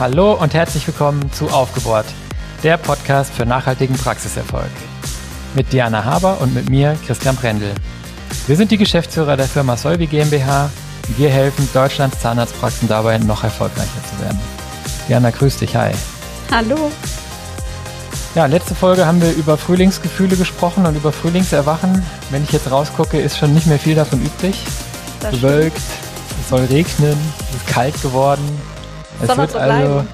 Hallo und herzlich willkommen zu Aufgebohrt, der Podcast für nachhaltigen Praxiserfolg. Mit Diana Haber und mit mir, Christian Brendel. Wir sind die Geschäftsführer der Firma Solvi GmbH. Wir helfen Deutschlands Zahnarztpraxen dabei, noch erfolgreicher zu werden. Diana, grüß dich, hi. Hallo. Ja, letzte Folge haben wir über Frühlingsgefühle gesprochen und über Frühlingserwachen. Wenn ich jetzt rausgucke, ist schon nicht mehr viel davon übrig. Das Bewölkt, stimmt. es soll regnen, es ist kalt geworden, es soll wird so also,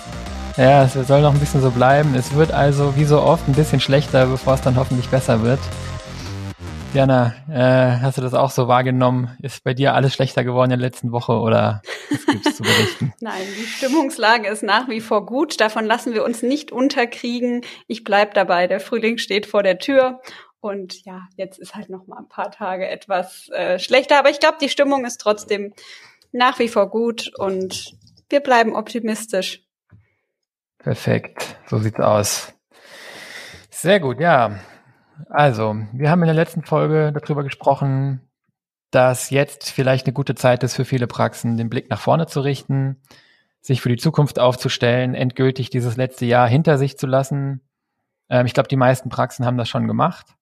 ja, es soll noch ein bisschen so bleiben. Es wird also wie so oft ein bisschen schlechter, bevor es dann hoffentlich besser wird. Diana, äh, hast du das auch so wahrgenommen? Ist bei dir alles schlechter geworden in der letzten Woche oder was gibt's zu berichten? Nein, die Stimmungslage ist nach wie vor gut. Davon lassen wir uns nicht unterkriegen. Ich bleib dabei. Der Frühling steht vor der Tür und ja, jetzt ist halt noch mal ein paar Tage etwas äh, schlechter, aber ich glaube, die Stimmung ist trotzdem nach wie vor gut und wir bleiben optimistisch. Perfekt, so sieht's aus. Sehr gut, ja. Also, wir haben in der letzten Folge darüber gesprochen, dass jetzt vielleicht eine gute Zeit ist für viele Praxen, den Blick nach vorne zu richten, sich für die Zukunft aufzustellen, endgültig dieses letzte Jahr hinter sich zu lassen. Ähm, ich glaube, die meisten Praxen haben das schon gemacht.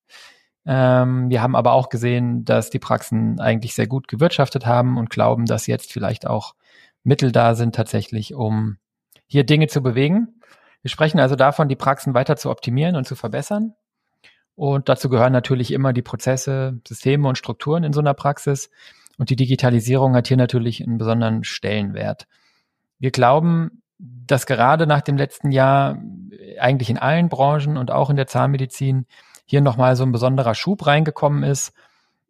Ähm, wir haben aber auch gesehen, dass die Praxen eigentlich sehr gut gewirtschaftet haben und glauben, dass jetzt vielleicht auch Mittel da sind tatsächlich, um hier Dinge zu bewegen. Wir sprechen also davon, die Praxen weiter zu optimieren und zu verbessern. Und dazu gehören natürlich immer die Prozesse, Systeme und Strukturen in so einer Praxis. Und die Digitalisierung hat hier natürlich einen besonderen Stellenwert. Wir glauben, dass gerade nach dem letzten Jahr eigentlich in allen Branchen und auch in der Zahnmedizin hier nochmal so ein besonderer Schub reingekommen ist.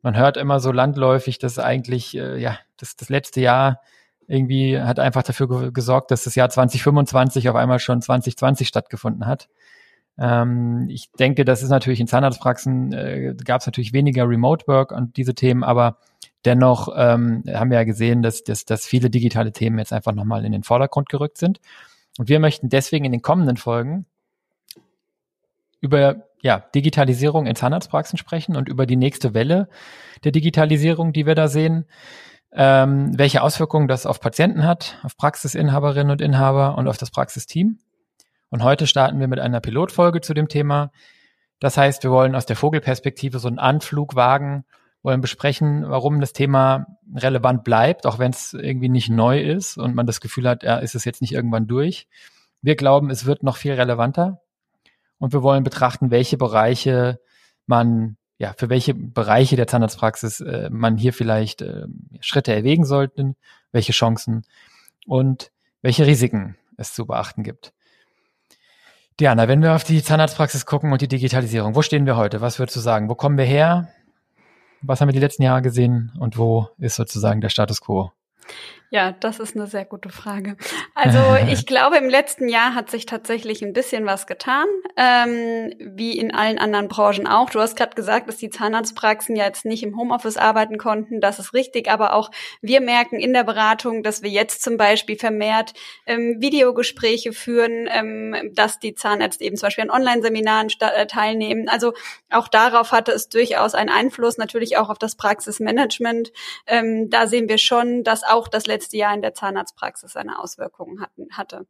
Man hört immer so landläufig, dass eigentlich äh, ja das, das letzte Jahr irgendwie hat einfach dafür gesorgt, dass das Jahr 2025 auf einmal schon 2020 stattgefunden hat. Ähm, ich denke, das ist natürlich in Zahnarztpraxen, äh, gab es natürlich weniger Remote Work und diese Themen, aber dennoch ähm, haben wir ja gesehen, dass, dass, dass viele digitale Themen jetzt einfach nochmal in den Vordergrund gerückt sind. Und wir möchten deswegen in den kommenden Folgen über ja, Digitalisierung in Zahnarztpraxen sprechen und über die nächste Welle der Digitalisierung, die wir da sehen ähm, welche Auswirkungen das auf Patienten hat, auf Praxisinhaberinnen und Inhaber und auf das Praxisteam. Und heute starten wir mit einer Pilotfolge zu dem Thema. Das heißt, wir wollen aus der Vogelperspektive so einen Anflug wagen, wollen besprechen, warum das Thema relevant bleibt, auch wenn es irgendwie nicht neu ist und man das Gefühl hat, ja, ist es jetzt nicht irgendwann durch. Wir glauben, es wird noch viel relevanter. Und wir wollen betrachten, welche Bereiche man ja, für welche Bereiche der Zahnarztpraxis äh, man hier vielleicht äh, Schritte erwägen sollte, welche Chancen und welche Risiken es zu beachten gibt. Diana, wenn wir auf die Zahnarztpraxis gucken und die Digitalisierung, wo stehen wir heute? Was würdest du sagen? Wo kommen wir her? Was haben wir die letzten Jahre gesehen und wo ist sozusagen der Status quo? Ja, das ist eine sehr gute Frage. Also ich glaube, im letzten Jahr hat sich tatsächlich ein bisschen was getan, ähm, wie in allen anderen Branchen auch. Du hast gerade gesagt, dass die Zahnarztpraxen ja jetzt nicht im Homeoffice arbeiten konnten. Das ist richtig, aber auch wir merken in der Beratung, dass wir jetzt zum Beispiel vermehrt ähm, Videogespräche führen, ähm, dass die Zahnärzte eben zum Beispiel an Online-Seminaren äh, teilnehmen. Also auch darauf hatte es durchaus einen Einfluss, natürlich auch auf das Praxismanagement. Ähm, da sehen wir schon, dass auch das letzte Jahr in der Zahnarztpraxis eine Auswirkung hatten, hatte.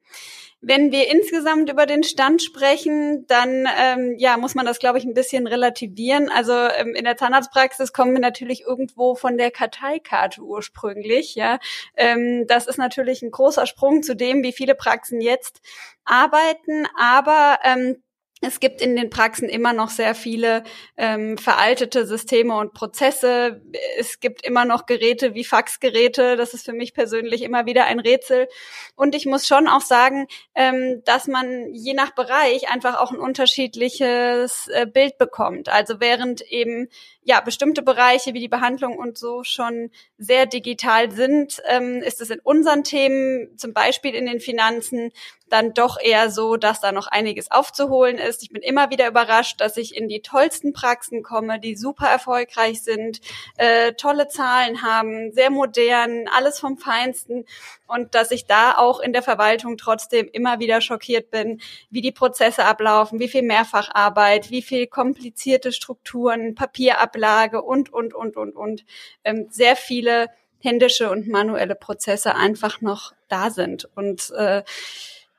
Wenn wir insgesamt über den Stand sprechen, dann ähm, ja muss man das, glaube ich, ein bisschen relativieren. Also ähm, in der Zahnarztpraxis kommen wir natürlich irgendwo von der Karteikarte ursprünglich. Ja, ähm, das ist natürlich ein großer Sprung zu dem, wie viele Praxen jetzt arbeiten, aber ähm, es gibt in den Praxen immer noch sehr viele ähm, veraltete Systeme und Prozesse. Es gibt immer noch Geräte wie Faxgeräte. Das ist für mich persönlich immer wieder ein Rätsel. Und ich muss schon auch sagen, ähm, dass man je nach Bereich einfach auch ein unterschiedliches äh, Bild bekommt. Also während eben ja bestimmte Bereiche wie die Behandlung und so schon sehr digital sind, ähm, ist es in unseren Themen, zum Beispiel in den Finanzen, dann doch eher so, dass da noch einiges aufzuholen ist. Ich bin immer wieder überrascht, dass ich in die tollsten Praxen komme, die super erfolgreich sind, äh, tolle Zahlen haben, sehr modern, alles vom Feinsten und dass ich da auch in der Verwaltung trotzdem immer wieder schockiert bin, wie die Prozesse ablaufen, wie viel Mehrfacharbeit, wie viel komplizierte Strukturen, Papierablage und, und, und, und, und. Ähm, sehr viele händische und manuelle Prozesse einfach noch da sind. Und äh,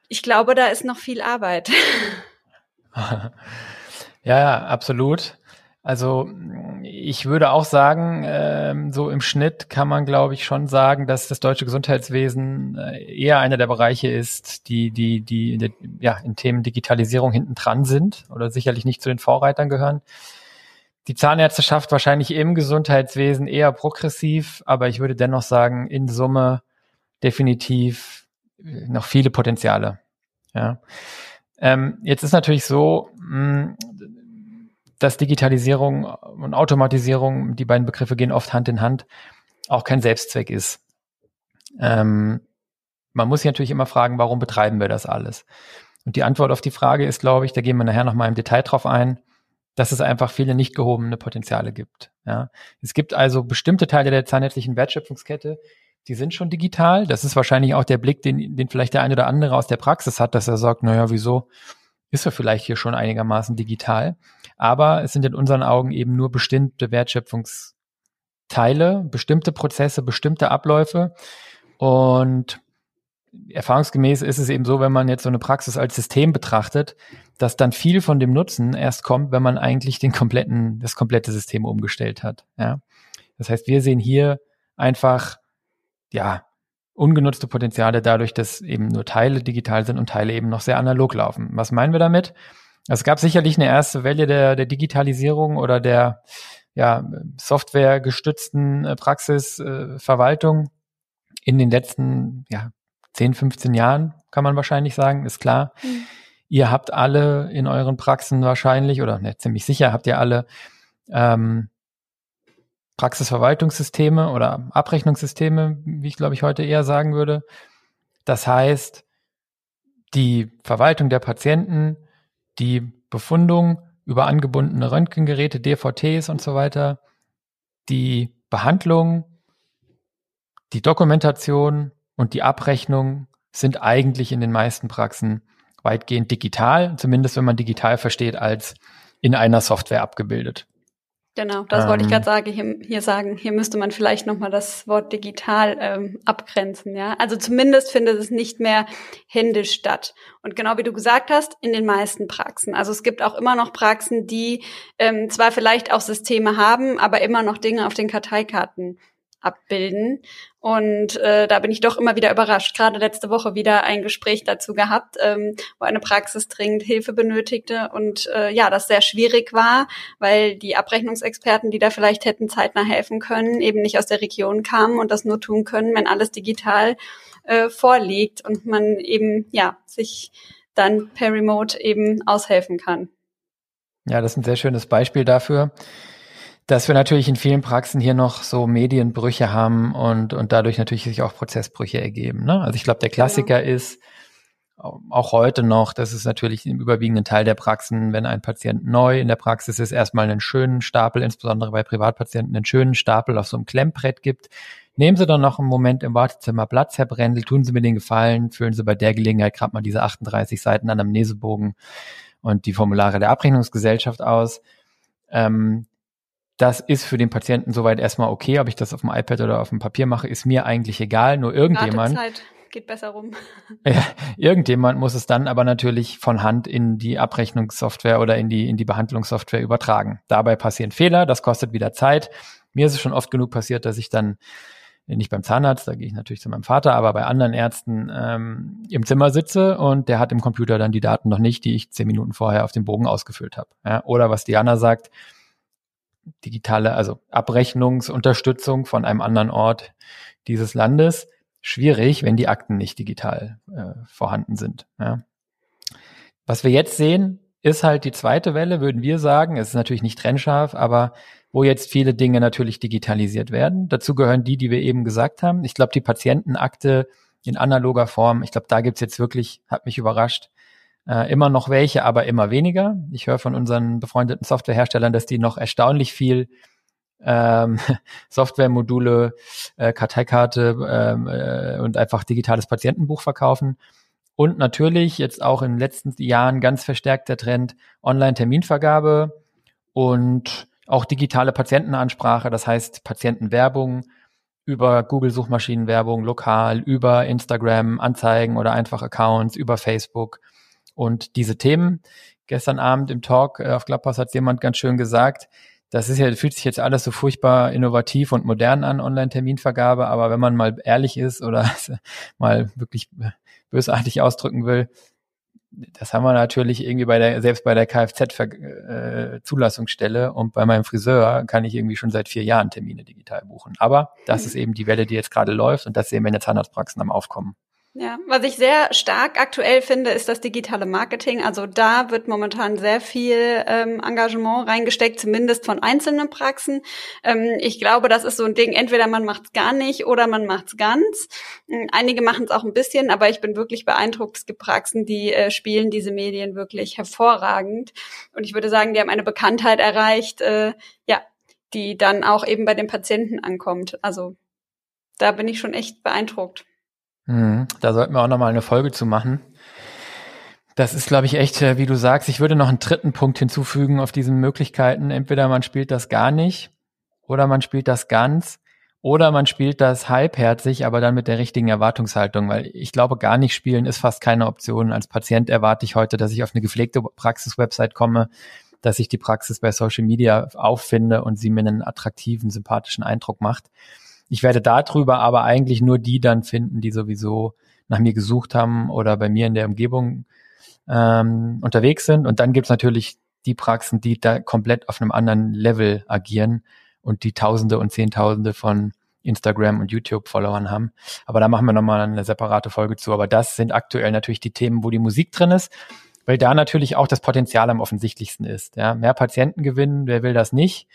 ich glaube, da ist noch viel Arbeit. ja, ja, absolut. Also ich würde auch sagen, ähm, so im Schnitt kann man, glaube ich, schon sagen, dass das deutsche Gesundheitswesen äh, eher einer der Bereiche ist, die, die, die der, ja, in Themen Digitalisierung hinten dran sind oder sicherlich nicht zu den Vorreitern gehören. Die Zahnärzteschaft wahrscheinlich im Gesundheitswesen eher progressiv, aber ich würde dennoch sagen, in Summe definitiv noch viele Potenziale. Ja. Ähm, jetzt ist natürlich so, mh, dass Digitalisierung und Automatisierung, die beiden Begriffe gehen oft Hand in Hand, auch kein Selbstzweck ist. Ähm, man muss sich natürlich immer fragen, warum betreiben wir das alles? Und die Antwort auf die Frage ist, glaube ich, da gehen wir nachher nochmal im Detail drauf ein, dass es einfach viele nicht gehobene Potenziale gibt. Ja. Es gibt also bestimmte Teile der zahnärztlichen Wertschöpfungskette, die sind schon digital. Das ist wahrscheinlich auch der Blick, den, den vielleicht der eine oder andere aus der Praxis hat, dass er sagt, naja, wieso ist er vielleicht hier schon einigermaßen digital? Aber es sind in unseren Augen eben nur bestimmte Wertschöpfungsteile, bestimmte Prozesse, bestimmte Abläufe. Und erfahrungsgemäß ist es eben so, wenn man jetzt so eine Praxis als System betrachtet, dass dann viel von dem Nutzen erst kommt, wenn man eigentlich den kompletten, das komplette System umgestellt hat. Ja? Das heißt, wir sehen hier einfach, ja, ungenutzte Potenziale dadurch, dass eben nur Teile digital sind und Teile eben noch sehr analog laufen. Was meinen wir damit? Es gab sicherlich eine erste Welle der, der Digitalisierung oder der ja, softwaregestützten äh, Praxisverwaltung äh, in den letzten ja, 10, 15 Jahren, kann man wahrscheinlich sagen, ist klar. Mhm. Ihr habt alle in euren Praxen wahrscheinlich, oder ne, ziemlich sicher habt ihr alle ähm, Praxisverwaltungssysteme oder Abrechnungssysteme, wie ich glaube ich heute eher sagen würde. Das heißt, die Verwaltung der Patienten die Befundung über angebundene Röntgengeräte, DVTs und so weiter, die Behandlung, die Dokumentation und die Abrechnung sind eigentlich in den meisten Praxen weitgehend digital, zumindest wenn man digital versteht als in einer Software abgebildet. Genau, das ähm, wollte ich ähm. gerade sagen, hier, hier, sagen. Hier müsste man vielleicht nochmal das Wort digital ähm, abgrenzen, ja. Also zumindest findet es nicht mehr händisch statt. Und genau wie du gesagt hast, in den meisten Praxen. Also es gibt auch immer noch Praxen, die ähm, zwar vielleicht auch Systeme haben, aber immer noch Dinge auf den Karteikarten abbilden. Und äh, da bin ich doch immer wieder überrascht. Gerade letzte Woche wieder ein Gespräch dazu gehabt, ähm, wo eine Praxis dringend Hilfe benötigte und äh, ja, das sehr schwierig war, weil die Abrechnungsexperten, die da vielleicht hätten zeitnah helfen können, eben nicht aus der Region kamen und das nur tun können, wenn alles digital äh, vorliegt und man eben ja sich dann per Remote eben aushelfen kann. Ja, das ist ein sehr schönes Beispiel dafür dass wir natürlich in vielen Praxen hier noch so Medienbrüche haben und, und dadurch natürlich sich auch Prozessbrüche ergeben. Ne? Also ich glaube, der Klassiker genau. ist auch heute noch, das ist natürlich im überwiegenden Teil der Praxen, wenn ein Patient neu in der Praxis ist, erstmal einen schönen Stapel, insbesondere bei Privatpatienten, einen schönen Stapel auf so einem Klemmbrett gibt. Nehmen Sie dann noch einen Moment im Wartezimmer Platz, Herr Brendel, tun Sie mir den Gefallen, füllen Sie bei der Gelegenheit gerade mal diese 38 Seiten Anamnesebogen und die Formulare der Abrechnungsgesellschaft aus. Ähm, das ist für den Patienten soweit erstmal okay, ob ich das auf dem iPad oder auf dem Papier mache, ist mir eigentlich egal. Nur irgendjemand. Wartezeit geht besser rum. Ja, irgendjemand muss es dann aber natürlich von Hand in die Abrechnungssoftware oder in die, in die Behandlungssoftware übertragen. Dabei passieren Fehler, das kostet wieder Zeit. Mir ist es schon oft genug passiert, dass ich dann nicht beim Zahnarzt, da gehe ich natürlich zu meinem Vater, aber bei anderen Ärzten ähm, im Zimmer sitze und der hat im Computer dann die Daten noch nicht, die ich zehn Minuten vorher auf dem Bogen ausgefüllt habe. Ja, oder was Diana sagt, digitale, also Abrechnungsunterstützung von einem anderen Ort dieses Landes schwierig, wenn die Akten nicht digital äh, vorhanden sind. Ja. Was wir jetzt sehen, ist halt die zweite Welle, würden wir sagen. Es ist natürlich nicht trennscharf, aber wo jetzt viele Dinge natürlich digitalisiert werden. Dazu gehören die, die wir eben gesagt haben. Ich glaube, die Patientenakte in analoger Form. Ich glaube, da gibt's jetzt wirklich, hat mich überrascht, äh, immer noch welche, aber immer weniger. Ich höre von unseren befreundeten Softwareherstellern, dass die noch erstaunlich viel ähm, Softwaremodule, äh, Karteikarte ähm, äh, und einfach digitales Patientenbuch verkaufen. Und natürlich jetzt auch in den letzten Jahren ganz verstärkt der Trend Online-Terminvergabe und auch digitale Patientenansprache, das heißt Patientenwerbung über Google-Suchmaschinenwerbung lokal, über Instagram, Anzeigen oder einfach Accounts, über Facebook. Und diese Themen, gestern Abend im Talk äh, auf Clubhouse hat jemand ganz schön gesagt, das ist ja, fühlt sich jetzt alles so furchtbar innovativ und modern an, Online-Terminvergabe, aber wenn man mal ehrlich ist oder mal wirklich bösartig ausdrücken will, das haben wir natürlich irgendwie bei der, selbst bei der Kfz-Zulassungsstelle äh, und bei meinem Friseur kann ich irgendwie schon seit vier Jahren Termine digital buchen. Aber das mhm. ist eben die Welle, die jetzt gerade läuft und das sehen wir in der Zahnarztpraxen am Aufkommen. Ja, was ich sehr stark aktuell finde, ist das digitale Marketing. Also da wird momentan sehr viel ähm, Engagement reingesteckt, zumindest von einzelnen Praxen. Ähm, ich glaube, das ist so ein Ding, entweder man macht es gar nicht oder man macht es ganz. Ähm, einige machen es auch ein bisschen, aber ich bin wirklich beeindruckt. Es gibt Praxen, die äh, spielen diese Medien wirklich hervorragend. Und ich würde sagen, die haben eine Bekanntheit erreicht, äh, ja, die dann auch eben bei den Patienten ankommt. Also da bin ich schon echt beeindruckt. Mhm. Da sollten wir auch nochmal eine Folge zu machen. Das ist, glaube ich, echt, äh, wie du sagst. Ich würde noch einen dritten Punkt hinzufügen auf diesen Möglichkeiten. Entweder man spielt das gar nicht oder man spielt das ganz oder man spielt das halbherzig, aber dann mit der richtigen Erwartungshaltung, weil ich glaube, gar nicht spielen ist fast keine Option. Als Patient erwarte ich heute, dass ich auf eine gepflegte Praxis-Website komme, dass ich die Praxis bei Social Media auffinde und sie mir einen attraktiven, sympathischen Eindruck macht. Ich werde darüber aber eigentlich nur die dann finden, die sowieso nach mir gesucht haben oder bei mir in der Umgebung ähm, unterwegs sind. Und dann gibt's natürlich die Praxen, die da komplett auf einem anderen Level agieren und die Tausende und Zehntausende von Instagram und YouTube-Followern haben. Aber da machen wir nochmal eine separate Folge zu. Aber das sind aktuell natürlich die Themen, wo die Musik drin ist, weil da natürlich auch das Potenzial am offensichtlichsten ist. Ja, mehr Patienten gewinnen, wer will das nicht?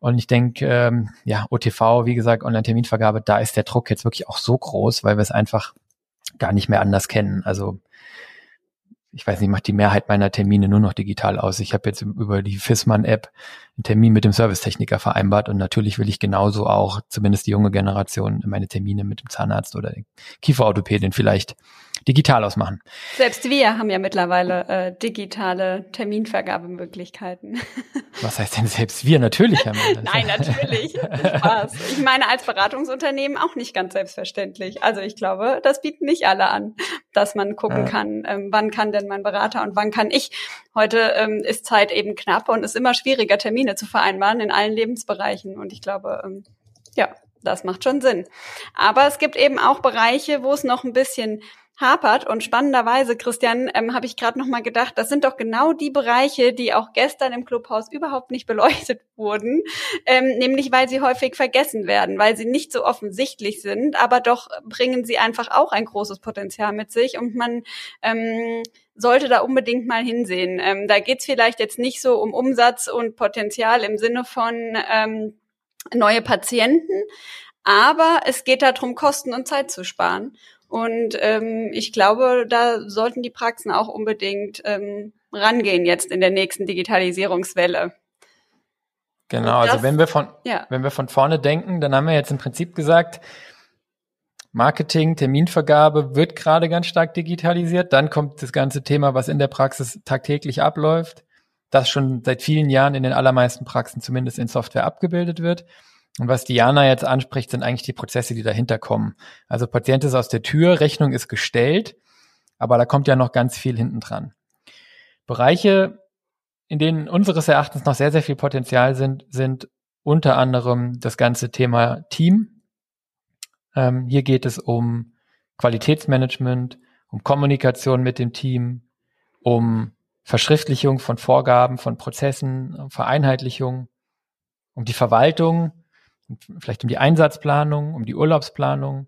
Und ich denke, ähm, ja, OTV, wie gesagt, Online-Terminvergabe, da ist der Druck jetzt wirklich auch so groß, weil wir es einfach gar nicht mehr anders kennen. Also ich weiß nicht, macht die Mehrheit meiner Termine nur noch digital aus. Ich habe jetzt über die Fissmann-App einen Termin mit dem Servicetechniker vereinbart und natürlich will ich genauso auch, zumindest die junge Generation, meine Termine mit dem Zahnarzt oder Kieferorthopädin vielleicht digital ausmachen. Selbst wir haben ja mittlerweile äh, digitale Terminvergabemöglichkeiten. Was heißt denn selbst wir? Natürlich haben wir das. Nein, natürlich. Spaß. Ich meine, als Beratungsunternehmen auch nicht ganz selbstverständlich. Also ich glaube, das bieten nicht alle an, dass man gucken ja. kann, ähm, wann kann denn mein Berater und wann kann ich. Heute ähm, ist Zeit eben knapp und es ist immer schwieriger, Termine zu vereinbaren in allen Lebensbereichen. Und ich glaube, ähm, ja, das macht schon Sinn. Aber es gibt eben auch Bereiche, wo es noch ein bisschen hapert. Und spannenderweise, Christian, ähm, habe ich gerade noch mal gedacht, das sind doch genau die Bereiche, die auch gestern im Clubhaus überhaupt nicht beleuchtet wurden, ähm, nämlich weil sie häufig vergessen werden, weil sie nicht so offensichtlich sind, aber doch bringen sie einfach auch ein großes Potenzial mit sich und man ähm, sollte da unbedingt mal hinsehen. Ähm, da geht's vielleicht jetzt nicht so um Umsatz und Potenzial im Sinne von ähm, neue Patienten, aber es geht darum, Kosten und Zeit zu sparen. Und ähm, ich glaube, da sollten die Praxen auch unbedingt ähm, rangehen jetzt in der nächsten Digitalisierungswelle. Genau, also das, also wenn wir von ja. wenn wir von vorne denken, dann haben wir jetzt im Prinzip gesagt, Marketing, Terminvergabe wird gerade ganz stark digitalisiert. Dann kommt das ganze Thema, was in der Praxis tagtäglich abläuft, das schon seit vielen Jahren in den allermeisten Praxen zumindest in Software abgebildet wird. Und was Diana jetzt anspricht, sind eigentlich die Prozesse, die dahinter kommen. Also Patient ist aus der Tür, Rechnung ist gestellt, aber da kommt ja noch ganz viel hinten dran. Bereiche, in denen unseres Erachtens noch sehr, sehr viel Potenzial sind, sind unter anderem das ganze Thema Team. Ähm, hier geht es um Qualitätsmanagement, um Kommunikation mit dem Team, um Verschriftlichung von Vorgaben, von Prozessen, Vereinheitlichung, um die Verwaltung vielleicht um die Einsatzplanung, um die Urlaubsplanung,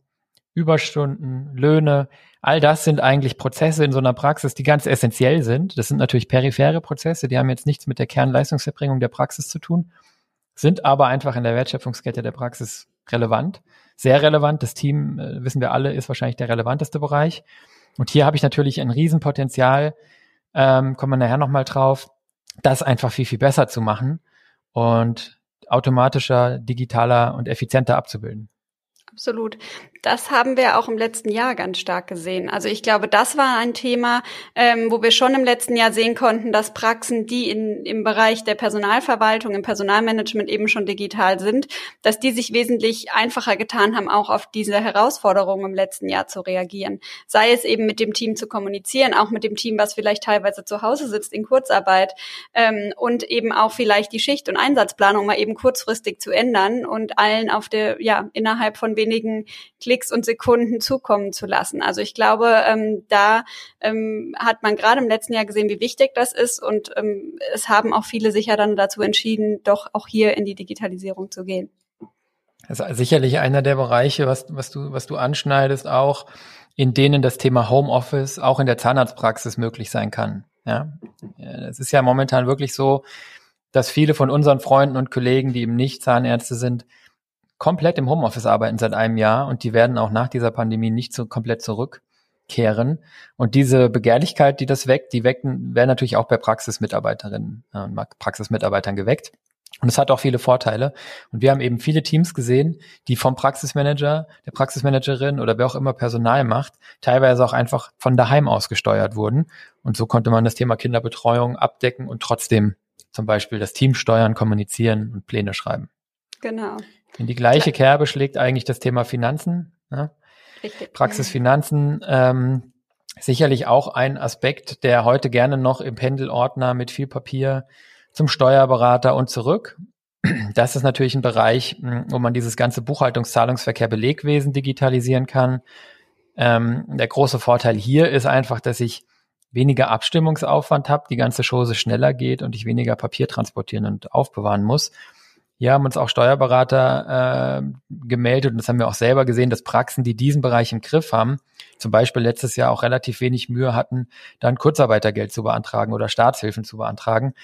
Überstunden, Löhne. All das sind eigentlich Prozesse in so einer Praxis, die ganz essentiell sind. Das sind natürlich periphere Prozesse, die haben jetzt nichts mit der Kernleistungserbringung der Praxis zu tun, sind aber einfach in der Wertschöpfungskette der Praxis relevant, sehr relevant. Das Team, äh, wissen wir alle, ist wahrscheinlich der relevanteste Bereich. Und hier habe ich natürlich ein Riesenpotenzial, ähm, kommen wir nachher nochmal drauf, das einfach viel, viel besser zu machen und automatischer, digitaler und effizienter abzubilden. Absolut. Das haben wir auch im letzten Jahr ganz stark gesehen. Also ich glaube, das war ein Thema, ähm, wo wir schon im letzten Jahr sehen konnten, dass Praxen, die in, im Bereich der Personalverwaltung, im Personalmanagement eben schon digital sind, dass die sich wesentlich einfacher getan haben, auch auf diese Herausforderungen im letzten Jahr zu reagieren. Sei es eben mit dem Team zu kommunizieren, auch mit dem Team, was vielleicht teilweise zu Hause sitzt in Kurzarbeit ähm, und eben auch vielleicht die Schicht- und Einsatzplanung mal eben kurzfristig zu ändern und allen auf der, ja, innerhalb von wenigen Klicks und Sekunden zukommen zu lassen. Also ich glaube, ähm, da ähm, hat man gerade im letzten Jahr gesehen, wie wichtig das ist und ähm, es haben auch viele sich ja dann dazu entschieden, doch auch hier in die Digitalisierung zu gehen. Das ist sicherlich einer der Bereiche, was, was du, was du anschneidest, auch in denen das Thema Homeoffice auch in der Zahnarztpraxis möglich sein kann. Ja, es ist ja momentan wirklich so, dass viele von unseren Freunden und Kollegen, die eben nicht Zahnärzte sind, komplett im Homeoffice arbeiten seit einem Jahr und die werden auch nach dieser Pandemie nicht so komplett zurückkehren. Und diese Begehrlichkeit, die das weckt, die wecken, werden natürlich auch bei Praxismitarbeiterinnen und äh, Praxismitarbeitern geweckt. Und es hat auch viele Vorteile. Und wir haben eben viele Teams gesehen, die vom Praxismanager, der Praxismanagerin oder wer auch immer Personal macht, teilweise auch einfach von daheim aus gesteuert wurden. Und so konnte man das Thema Kinderbetreuung abdecken und trotzdem zum Beispiel das Team steuern, kommunizieren und Pläne schreiben. Genau. In die gleiche Kerbe schlägt eigentlich das Thema Finanzen. Ne? Richtig. Praxis Finanzen, ähm, sicherlich auch ein Aspekt, der heute gerne noch im Pendelordner mit viel Papier zum Steuerberater und zurück. Das ist natürlich ein Bereich, hm, wo man dieses ganze Buchhaltungszahlungsverkehr Belegwesen digitalisieren kann. Ähm, der große Vorteil hier ist einfach, dass ich weniger Abstimmungsaufwand habe, die ganze Chose schneller geht und ich weniger Papier transportieren und aufbewahren muss. Hier haben uns auch Steuerberater äh, gemeldet und das haben wir auch selber gesehen, dass Praxen, die diesen Bereich im Griff haben, zum Beispiel letztes Jahr auch relativ wenig Mühe hatten, dann Kurzarbeitergeld zu beantragen oder Staatshilfen zu beantragen,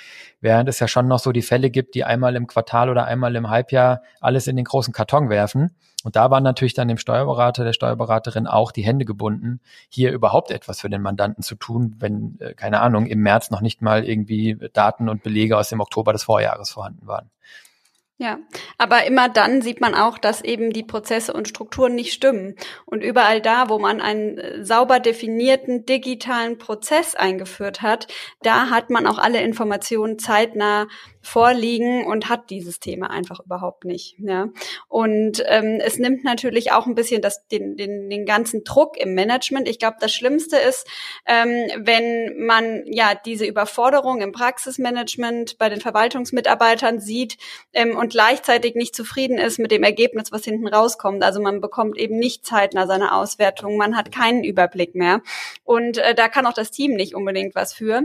während es ja schon noch so die Fälle gibt, die einmal im Quartal oder einmal im Halbjahr alles in den großen Karton werfen. Und da waren natürlich dann dem Steuerberater, der Steuerberaterin auch die Hände gebunden, hier überhaupt etwas für den Mandanten zu tun, wenn, äh, keine Ahnung, im März noch nicht mal irgendwie Daten und Belege aus dem Oktober des Vorjahres vorhanden waren. Ja, aber immer dann sieht man auch, dass eben die Prozesse und Strukturen nicht stimmen. Und überall da, wo man einen äh, sauber definierten digitalen Prozess eingeführt hat, da hat man auch alle Informationen zeitnah vorliegen und hat dieses Thema einfach überhaupt nicht. Ja. Und ähm, es nimmt natürlich auch ein bisschen das, den, den, den ganzen Druck im Management. Ich glaube, das Schlimmste ist, ähm, wenn man ja diese Überforderung im Praxismanagement bei den Verwaltungsmitarbeitern sieht ähm, und gleichzeitig nicht zufrieden ist mit dem Ergebnis, was hinten rauskommt. Also man bekommt eben nicht zeitnah seine Auswertung, man hat keinen Überblick mehr. Und äh, da kann auch das Team nicht unbedingt was für.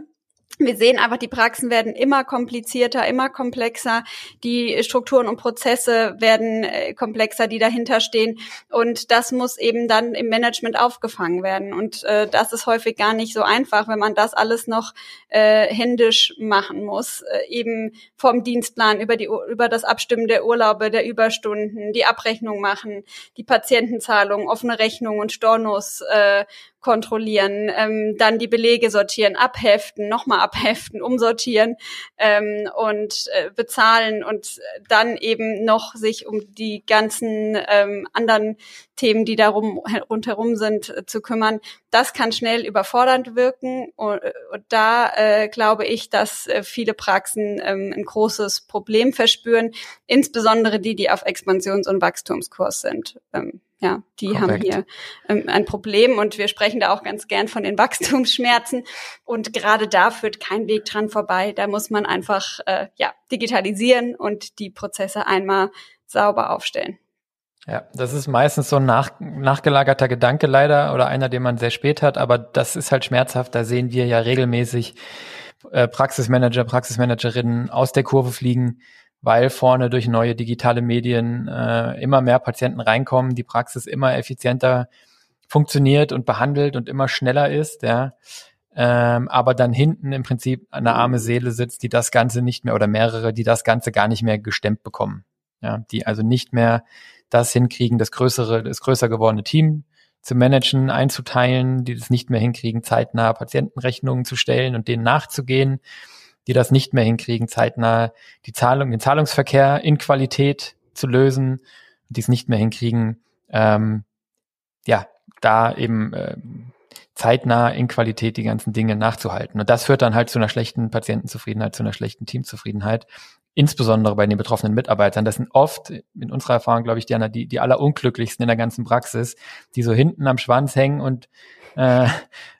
Wir sehen einfach, die Praxen werden immer komplizierter, immer komplexer. Die Strukturen und Prozesse werden äh, komplexer, die dahinter stehen. Und das muss eben dann im Management aufgefangen werden. Und äh, das ist häufig gar nicht so einfach, wenn man das alles noch äh, händisch machen muss. Äh, eben vom Dienstplan über, die, über das Abstimmen der Urlaube, der Überstunden, die Abrechnung machen, die Patientenzahlung, offene Rechnung und Stornos äh, kontrollieren, ähm, dann die Belege sortieren, abheften, nochmal abheften, umsortieren ähm, und äh, bezahlen und dann eben noch sich um die ganzen ähm, anderen Themen, die darum rundherum sind, äh, zu kümmern. Das kann schnell überfordernd wirken und, und da äh, glaube ich, dass äh, viele Praxen ähm, ein großes Problem verspüren, insbesondere die, die auf Expansions- und Wachstumskurs sind. Ähm, ja, die Korrekt. haben hier ähm, ein Problem und wir sprechen da auch ganz gern von den Wachstumsschmerzen. Und gerade da führt kein Weg dran vorbei. Da muss man einfach äh, ja, digitalisieren und die Prozesse einmal sauber aufstellen. Ja, das ist meistens so ein nach, nachgelagerter Gedanke leider oder einer, den man sehr spät hat, aber das ist halt schmerzhaft. Da sehen wir ja regelmäßig äh, Praxismanager, Praxismanagerinnen aus der Kurve fliegen, weil vorne durch neue digitale Medien äh, immer mehr Patienten reinkommen, die Praxis immer effizienter funktioniert und behandelt und immer schneller ist, ja. Ähm, aber dann hinten im Prinzip eine arme Seele sitzt, die das Ganze nicht mehr oder mehrere, die das Ganze gar nicht mehr gestemmt bekommen. Ja, die also nicht mehr das hinkriegen, das größere, das größer gewordene Team zu managen, einzuteilen, die das nicht mehr hinkriegen, zeitnah Patientenrechnungen zu stellen und denen nachzugehen, die das nicht mehr hinkriegen, zeitnah die Zahlung, den Zahlungsverkehr in Qualität zu lösen, die es nicht mehr hinkriegen, ähm, ja, da eben äh, zeitnah in Qualität die ganzen Dinge nachzuhalten. Und das führt dann halt zu einer schlechten Patientenzufriedenheit, zu einer schlechten Teamzufriedenheit, insbesondere bei den betroffenen Mitarbeitern. Das sind oft, in unserer Erfahrung, glaube ich, Diana, die, die allerunglücklichsten in der ganzen Praxis, die so hinten am Schwanz hängen und, äh, äh,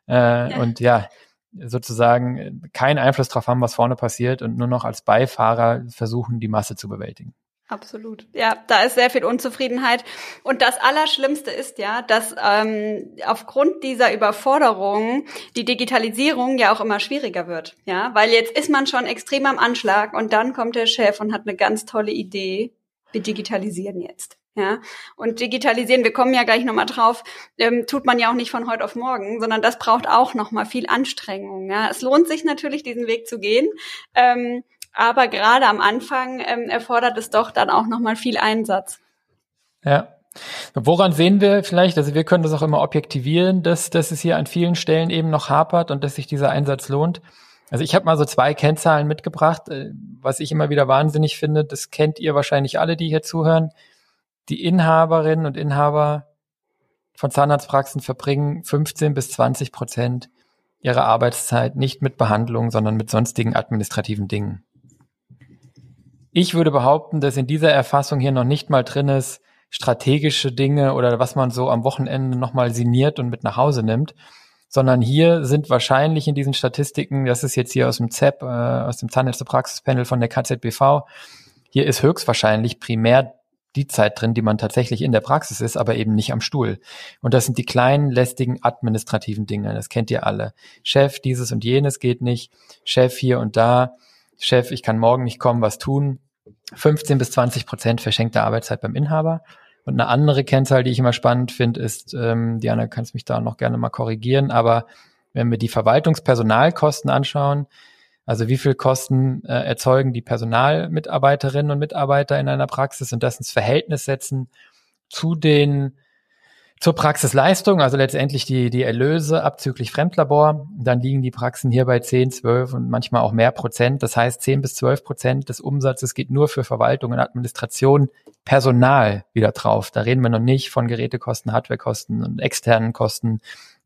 ja. und ja, sozusagen keinen Einfluss darauf haben, was vorne passiert und nur noch als Beifahrer versuchen, die Masse zu bewältigen. Absolut. Ja, da ist sehr viel Unzufriedenheit. Und das Allerschlimmste ist ja, dass ähm, aufgrund dieser Überforderung die Digitalisierung ja auch immer schwieriger wird. Ja, weil jetzt ist man schon extrem am Anschlag und dann kommt der Chef und hat eine ganz tolle Idee. Wir digitalisieren jetzt. Ja, und digitalisieren, wir kommen ja gleich nochmal drauf, ähm, tut man ja auch nicht von heute auf morgen, sondern das braucht auch nochmal viel Anstrengung. Ja, es lohnt sich natürlich, diesen Weg zu gehen. Ähm, aber gerade am Anfang ähm, erfordert es doch dann auch nochmal viel Einsatz. Ja. Woran sehen wir vielleicht, also wir können das auch immer objektivieren, dass, dass es hier an vielen Stellen eben noch hapert und dass sich dieser Einsatz lohnt. Also ich habe mal so zwei Kennzahlen mitgebracht, äh, was ich immer wieder wahnsinnig finde, das kennt ihr wahrscheinlich alle, die hier zuhören. Die Inhaberinnen und Inhaber von Zahnarztpraxen verbringen 15 bis 20 Prozent ihrer Arbeitszeit nicht mit Behandlung, sondern mit sonstigen administrativen Dingen. Ich würde behaupten, dass in dieser Erfassung hier noch nicht mal drin ist, strategische Dinge oder was man so am Wochenende nochmal signiert und mit nach Hause nimmt, sondern hier sind wahrscheinlich in diesen Statistiken, das ist jetzt hier aus dem ZEP, äh, aus dem Zahnärzte-Praxispanel von der KZBV, hier ist höchstwahrscheinlich primär die Zeit drin, die man tatsächlich in der Praxis ist, aber eben nicht am Stuhl. Und das sind die kleinen, lästigen, administrativen Dinge. Das kennt ihr alle. Chef, dieses und jenes geht nicht. Chef hier und da. Chef, ich kann morgen nicht kommen, was tun. 15 bis 20 Prozent verschenkte Arbeitszeit beim Inhaber. Und eine andere Kennzahl, die ich immer spannend finde, ist, ähm, Diana, kannst mich da noch gerne mal korrigieren, aber wenn wir die Verwaltungspersonalkosten anschauen, also wie viel Kosten äh, erzeugen die Personalmitarbeiterinnen und Mitarbeiter in einer Praxis und das ins Verhältnis setzen zu den zur Praxisleistung, also letztendlich die, die Erlöse abzüglich Fremdlabor, dann liegen die Praxen hier bei 10, 12 und manchmal auch mehr Prozent. Das heißt, 10 bis 12 Prozent des Umsatzes geht nur für Verwaltung und Administration, Personal wieder drauf. Da reden wir noch nicht von Gerätekosten, Hardwarekosten und externen Kosten,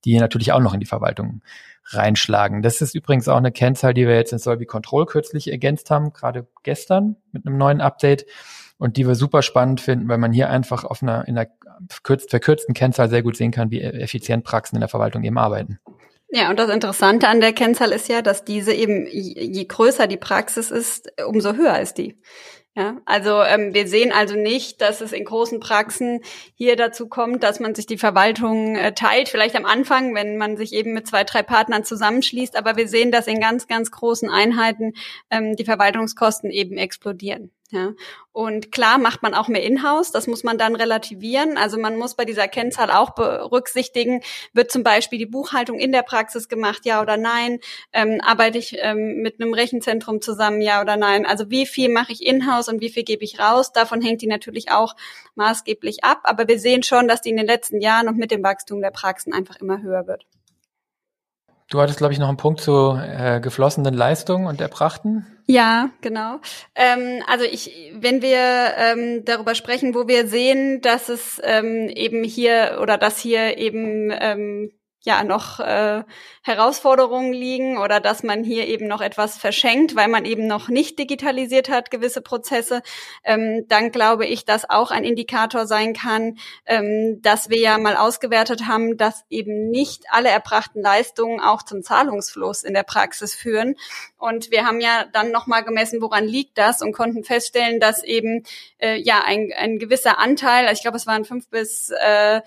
die natürlich auch noch in die Verwaltung reinschlagen. Das ist übrigens auch eine Kennzahl, die wir jetzt in Solvi Control kürzlich ergänzt haben, gerade gestern mit einem neuen Update und die wir super spannend finden, weil man hier einfach auf einer, in einer verkürzten Kennzahl sehr gut sehen kann, wie effizient Praxen in der Verwaltung eben arbeiten. Ja, und das Interessante an der Kennzahl ist ja, dass diese eben, je größer die Praxis ist, umso höher ist die. Ja, also ähm, wir sehen also nicht, dass es in großen Praxen hier dazu kommt, dass man sich die Verwaltung äh, teilt, vielleicht am Anfang, wenn man sich eben mit zwei, drei Partnern zusammenschließt, aber wir sehen, dass in ganz, ganz großen Einheiten ähm, die Verwaltungskosten eben explodieren. Ja. Und klar macht man auch mehr Inhouse, das muss man dann relativieren. Also man muss bei dieser Kennzahl auch berücksichtigen, wird zum Beispiel die Buchhaltung in der Praxis gemacht, ja oder nein? Ähm, arbeite ich ähm, mit einem Rechenzentrum zusammen, ja oder nein? Also wie viel mache ich Inhouse und wie viel gebe ich raus? Davon hängt die natürlich auch maßgeblich ab. Aber wir sehen schon, dass die in den letzten Jahren und mit dem Wachstum der Praxen einfach immer höher wird. Du hattest, glaube ich, noch einen Punkt zu äh, geflossenen Leistungen und Erbrachten. Ja, genau. Ähm, also ich, wenn wir ähm, darüber sprechen, wo wir sehen, dass es ähm, eben hier oder dass hier eben ähm, ja noch äh, Herausforderungen liegen oder dass man hier eben noch etwas verschenkt, weil man eben noch nicht digitalisiert hat, gewisse Prozesse, ähm, dann glaube ich, dass auch ein Indikator sein kann, ähm, dass wir ja mal ausgewertet haben, dass eben nicht alle erbrachten Leistungen auch zum Zahlungsfluss in der Praxis führen. Und wir haben ja dann nochmal gemessen, woran liegt das und konnten feststellen, dass eben äh, ja ein, ein gewisser Anteil, ich glaube, es waren fünf bis äh,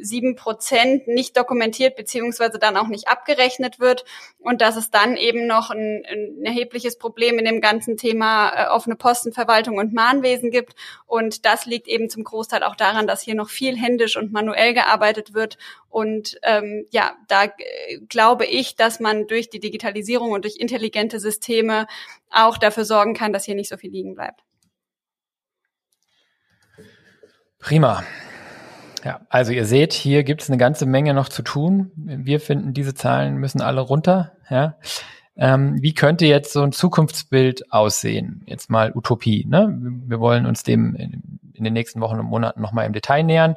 sieben Prozent nicht dokumentiert beziehungsweise dann auch nicht abgerechnet wird und dass es dann eben noch ein, ein erhebliches Problem in dem ganzen Thema äh, offene Postenverwaltung und Mahnwesen gibt und das liegt eben zum Großteil auch daran, dass hier noch viel händisch und manuell gearbeitet wird und ähm, ja, da äh, glaube ich, dass man durch die Digitalisierung und durch intelligente Systeme auch dafür sorgen kann, dass hier nicht so viel liegen bleibt. Prima. Ja, also ihr seht, hier gibt es eine ganze Menge noch zu tun. Wir finden, diese Zahlen müssen alle runter. Ja. Ähm, wie könnte jetzt so ein Zukunftsbild aussehen? Jetzt mal Utopie. Ne? Wir wollen uns dem in, in den nächsten Wochen und Monaten nochmal im Detail nähern.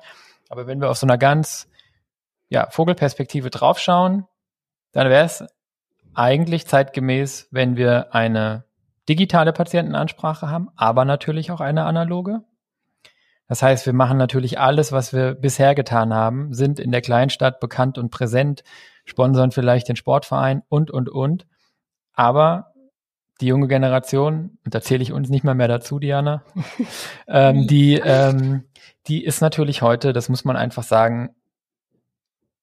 Aber wenn wir auf so einer ganz ja, Vogelperspektive draufschauen, dann wäre es eigentlich zeitgemäß, wenn wir eine digitale Patientenansprache haben, aber natürlich auch eine analoge. Das heißt, wir machen natürlich alles, was wir bisher getan haben, sind in der Kleinstadt bekannt und präsent, sponsern vielleicht den Sportverein und, und, und. Aber die junge Generation, und da zähle ich uns nicht mal mehr dazu, Diana, ähm, die, ähm, die ist natürlich heute, das muss man einfach sagen,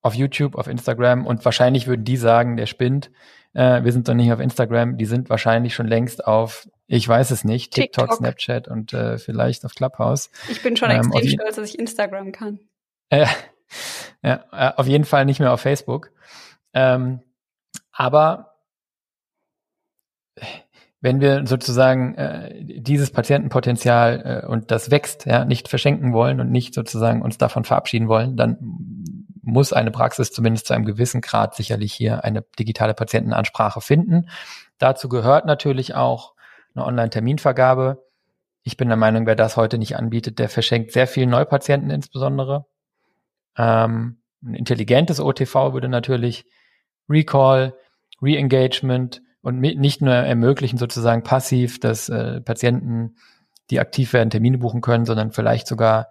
auf YouTube, auf Instagram und wahrscheinlich würden die sagen, der spinnt. Äh, wir sind doch nicht auf Instagram, die sind wahrscheinlich schon längst auf ich weiß es nicht. TikTok, TikTok Snapchat und äh, vielleicht auf Clubhouse. Ich bin schon ähm, extrem stolz, dass ich Instagram kann. Äh, ja, äh, auf jeden Fall nicht mehr auf Facebook. Ähm, aber wenn wir sozusagen äh, dieses Patientenpotenzial äh, und das wächst, ja, nicht verschenken wollen und nicht sozusagen uns davon verabschieden wollen, dann muss eine Praxis zumindest zu einem gewissen Grad sicherlich hier eine digitale Patientenansprache finden. Dazu gehört natürlich auch eine Online-Terminvergabe. Ich bin der Meinung, wer das heute nicht anbietet, der verschenkt sehr viel Neupatienten insbesondere. Ähm, ein intelligentes OTV würde natürlich Recall, Re-Engagement und nicht nur ermöglichen, sozusagen passiv, dass äh, Patienten, die aktiv werden, Termine buchen können, sondern vielleicht sogar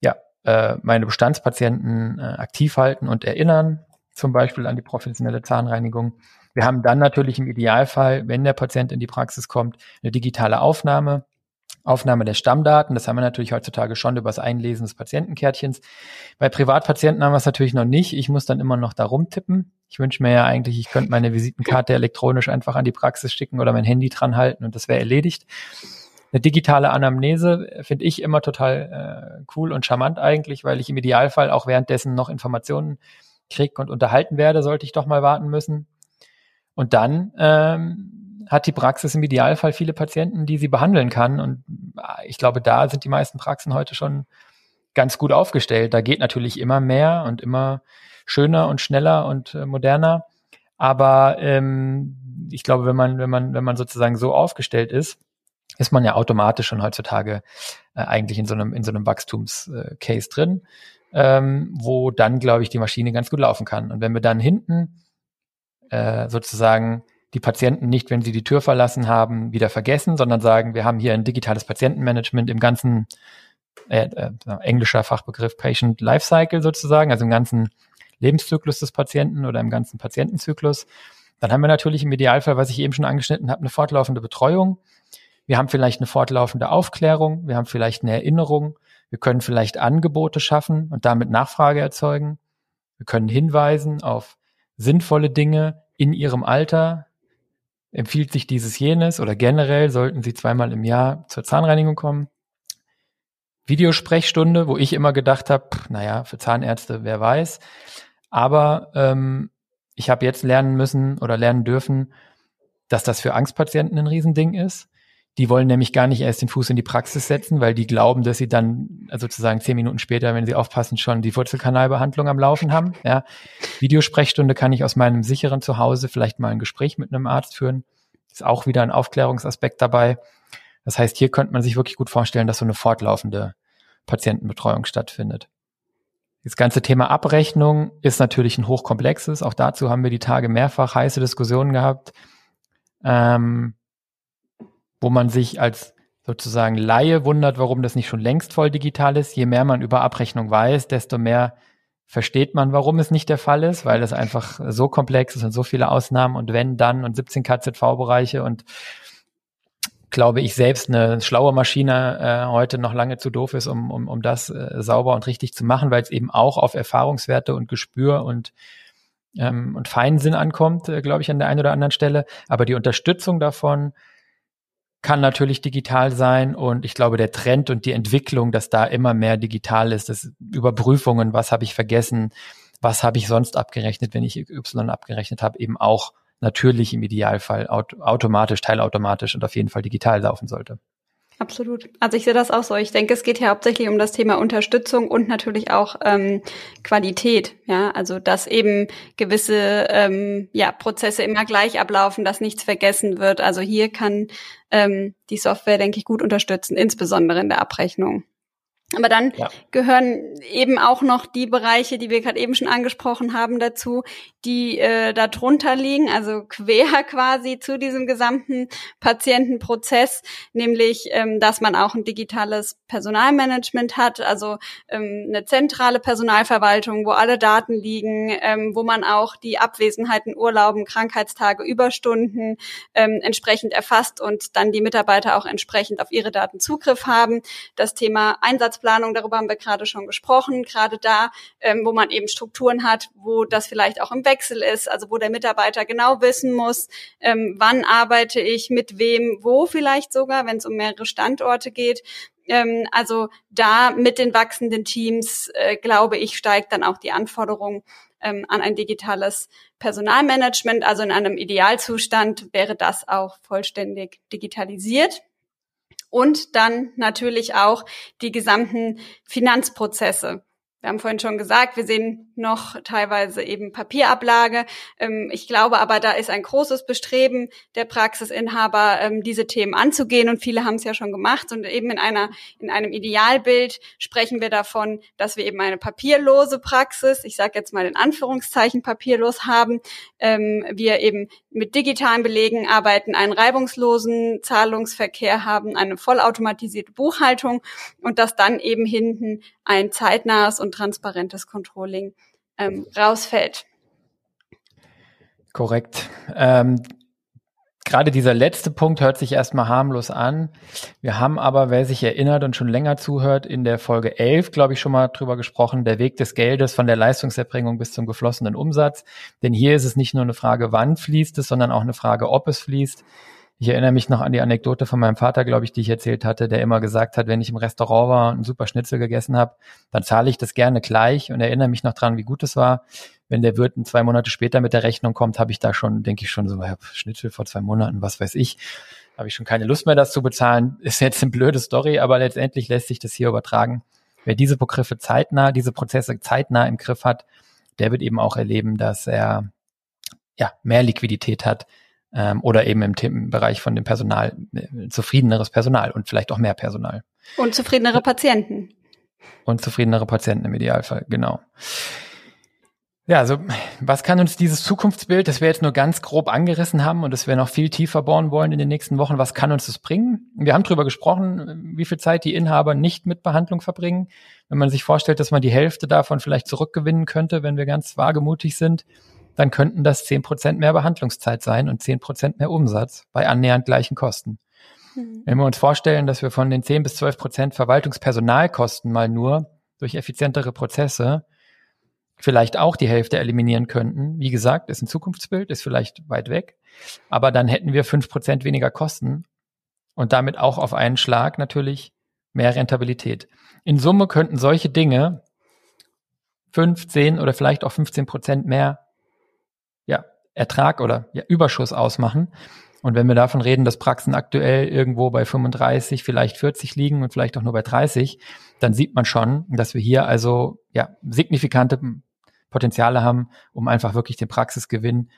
ja, äh, meine Bestandspatienten äh, aktiv halten und erinnern, zum Beispiel an die professionelle Zahnreinigung. Wir haben dann natürlich im Idealfall, wenn der Patient in die Praxis kommt, eine digitale Aufnahme, Aufnahme der Stammdaten. Das haben wir natürlich heutzutage schon über das Einlesen des Patientenkärtchens. Bei Privatpatienten haben wir es natürlich noch nicht. Ich muss dann immer noch da rumtippen. Ich wünsche mir ja eigentlich, ich könnte meine Visitenkarte elektronisch einfach an die Praxis schicken oder mein Handy dran halten und das wäre erledigt. Eine digitale Anamnese finde ich immer total äh, cool und charmant eigentlich, weil ich im Idealfall auch währenddessen noch Informationen kriege und unterhalten werde, sollte ich doch mal warten müssen. Und dann ähm, hat die Praxis im Idealfall viele Patienten, die sie behandeln kann. Und äh, ich glaube, da sind die meisten Praxen heute schon ganz gut aufgestellt. Da geht natürlich immer mehr und immer schöner und schneller und äh, moderner. Aber ähm, ich glaube, wenn man, wenn man, wenn man sozusagen so aufgestellt ist, ist man ja automatisch schon heutzutage äh, eigentlich in so einem, in so einem Wachstumscase äh, drin, ähm, wo dann, glaube ich, die Maschine ganz gut laufen kann. Und wenn wir dann hinten äh, sozusagen die Patienten nicht, wenn sie die Tür verlassen haben, wieder vergessen, sondern sagen, wir haben hier ein digitales Patientenmanagement im ganzen äh, äh, englischer Fachbegriff Patient Lifecycle sozusagen, also im ganzen Lebenszyklus des Patienten oder im ganzen Patientenzyklus. Dann haben wir natürlich im Idealfall, was ich eben schon angeschnitten habe, eine fortlaufende Betreuung. Wir haben vielleicht eine fortlaufende Aufklärung, wir haben vielleicht eine Erinnerung, wir können vielleicht Angebote schaffen und damit Nachfrage erzeugen. Wir können hinweisen auf sinnvolle Dinge in ihrem Alter? Empfiehlt sich dieses jenes oder generell sollten sie zweimal im Jahr zur Zahnreinigung kommen? Videosprechstunde, wo ich immer gedacht habe, naja, für Zahnärzte, wer weiß. Aber ähm, ich habe jetzt lernen müssen oder lernen dürfen, dass das für Angstpatienten ein Riesending ist. Die wollen nämlich gar nicht erst den Fuß in die Praxis setzen, weil die glauben, dass sie dann also sozusagen zehn Minuten später, wenn sie aufpassen, schon die Wurzelkanalbehandlung am Laufen haben. Ja. Videosprechstunde kann ich aus meinem sicheren Zuhause vielleicht mal ein Gespräch mit einem Arzt führen. Ist auch wieder ein Aufklärungsaspekt dabei. Das heißt, hier könnte man sich wirklich gut vorstellen, dass so eine fortlaufende Patientenbetreuung stattfindet. Das ganze Thema Abrechnung ist natürlich ein hochkomplexes. Auch dazu haben wir die Tage mehrfach heiße Diskussionen gehabt. Ähm, wo man sich als sozusagen Laie wundert, warum das nicht schon längst voll digital ist. Je mehr man über Abrechnung weiß, desto mehr versteht man, warum es nicht der Fall ist, weil es einfach so komplex ist und so viele Ausnahmen und wenn, dann und 17 KZV-Bereiche und glaube ich selbst eine schlaue Maschine äh, heute noch lange zu doof ist, um, um, um das äh, sauber und richtig zu machen, weil es eben auch auf Erfahrungswerte und Gespür und ähm, und Feinsinn ankommt, äh, glaube ich, an der einen oder anderen Stelle. Aber die Unterstützung davon, kann natürlich digital sein und ich glaube, der Trend und die Entwicklung, dass da immer mehr digital ist, das Überprüfungen, was habe ich vergessen, was habe ich sonst abgerechnet, wenn ich Y abgerechnet habe, eben auch natürlich im Idealfall aut automatisch, teilautomatisch und auf jeden Fall digital laufen sollte. Absolut. Also ich sehe das auch so. Ich denke, es geht hier hauptsächlich um das Thema Unterstützung und natürlich auch ähm, Qualität. Ja, also dass eben gewisse ähm, ja, Prozesse immer gleich ablaufen, dass nichts vergessen wird. Also hier kann ähm, die Software, denke ich, gut unterstützen, insbesondere in der Abrechnung. Aber dann ja. gehören eben auch noch die Bereiche, die wir gerade eben schon angesprochen haben, dazu, die äh, darunter liegen, also quer quasi zu diesem gesamten Patientenprozess, nämlich, ähm, dass man auch ein digitales Personalmanagement hat, also ähm, eine zentrale Personalverwaltung, wo alle Daten liegen, ähm, wo man auch die Abwesenheiten, Urlauben, Krankheitstage, Überstunden ähm, entsprechend erfasst und dann die Mitarbeiter auch entsprechend auf ihre Daten Zugriff haben. Das Thema Einsatz Finanzplanung, darüber haben wir gerade schon gesprochen, gerade da, ähm, wo man eben Strukturen hat, wo das vielleicht auch im Wechsel ist, also wo der Mitarbeiter genau wissen muss, ähm, wann arbeite ich, mit wem, wo vielleicht sogar, wenn es um mehrere Standorte geht. Ähm, also da mit den wachsenden Teams, äh, glaube ich, steigt dann auch die Anforderung ähm, an ein digitales Personalmanagement. Also in einem Idealzustand wäre das auch vollständig digitalisiert und dann natürlich auch die gesamten Finanzprozesse. Wir haben vorhin schon gesagt, wir sehen noch teilweise eben Papierablage. Ähm, ich glaube aber, da ist ein großes Bestreben der Praxisinhaber, ähm, diese Themen anzugehen. Und viele haben es ja schon gemacht. Und eben in einer, in einem Idealbild sprechen wir davon, dass wir eben eine papierlose Praxis, ich sage jetzt mal in Anführungszeichen papierlos haben. Ähm, wir eben mit digitalen Belegen arbeiten, einen reibungslosen Zahlungsverkehr haben, eine vollautomatisierte Buchhaltung und dass dann eben hinten ein zeitnahes und transparentes Controlling ähm, rausfällt. Korrekt. Ähm, Gerade dieser letzte Punkt hört sich erstmal harmlos an. Wir haben aber, wer sich erinnert und schon länger zuhört, in der Folge 11, glaube ich, schon mal drüber gesprochen, der Weg des Geldes von der Leistungserbringung bis zum geflossenen Umsatz. Denn hier ist es nicht nur eine Frage, wann fließt es, sondern auch eine Frage, ob es fließt. Ich erinnere mich noch an die Anekdote von meinem Vater, glaube ich, die ich erzählt hatte, der immer gesagt hat, wenn ich im Restaurant war und einen super Schnitzel gegessen habe, dann zahle ich das gerne gleich und erinnere mich noch dran, wie gut es war. Wenn der Wirt zwei Monate später mit der Rechnung kommt, habe ich da schon, denke ich schon so, ja, Schnitzel vor zwei Monaten, was weiß ich, habe ich schon keine Lust mehr, das zu bezahlen. Ist jetzt eine blöde Story, aber letztendlich lässt sich das hier übertragen. Wer diese Begriffe zeitnah, diese Prozesse zeitnah im Griff hat, der wird eben auch erleben, dass er ja mehr Liquidität hat, ähm, oder eben im, im Bereich von dem Personal äh, zufriedeneres Personal und vielleicht auch mehr Personal. Und zufriedenere Patienten. Und zufriedenere Patienten im Idealfall, genau. Ja, also was kann uns dieses Zukunftsbild, das wir jetzt nur ganz grob angerissen haben und das wir noch viel tiefer bauen wollen in den nächsten Wochen, was kann uns das bringen? Wir haben darüber gesprochen, wie viel Zeit die Inhaber nicht mit Behandlung verbringen. Wenn man sich vorstellt, dass man die Hälfte davon vielleicht zurückgewinnen könnte, wenn wir ganz wagemutig sind, dann könnten das zehn Prozent mehr Behandlungszeit sein und zehn Prozent mehr Umsatz bei annähernd gleichen Kosten. Mhm. Wenn wir uns vorstellen, dass wir von den zehn bis zwölf Prozent Verwaltungspersonalkosten mal nur durch effizientere Prozesse vielleicht auch die Hälfte eliminieren könnten. Wie gesagt, ist ein Zukunftsbild, ist vielleicht weit weg, aber dann hätten wir fünf Prozent weniger Kosten und damit auch auf einen Schlag natürlich mehr Rentabilität. In Summe könnten solche Dinge fünf, zehn oder vielleicht auch 15 Prozent mehr ja, Ertrag oder ja, Überschuss ausmachen. Und wenn wir davon reden, dass Praxen aktuell irgendwo bei 35, vielleicht 40 liegen und vielleicht auch nur bei 30, dann sieht man schon, dass wir hier also ja signifikante Potenziale haben, um einfach wirklich den Praxisgewinn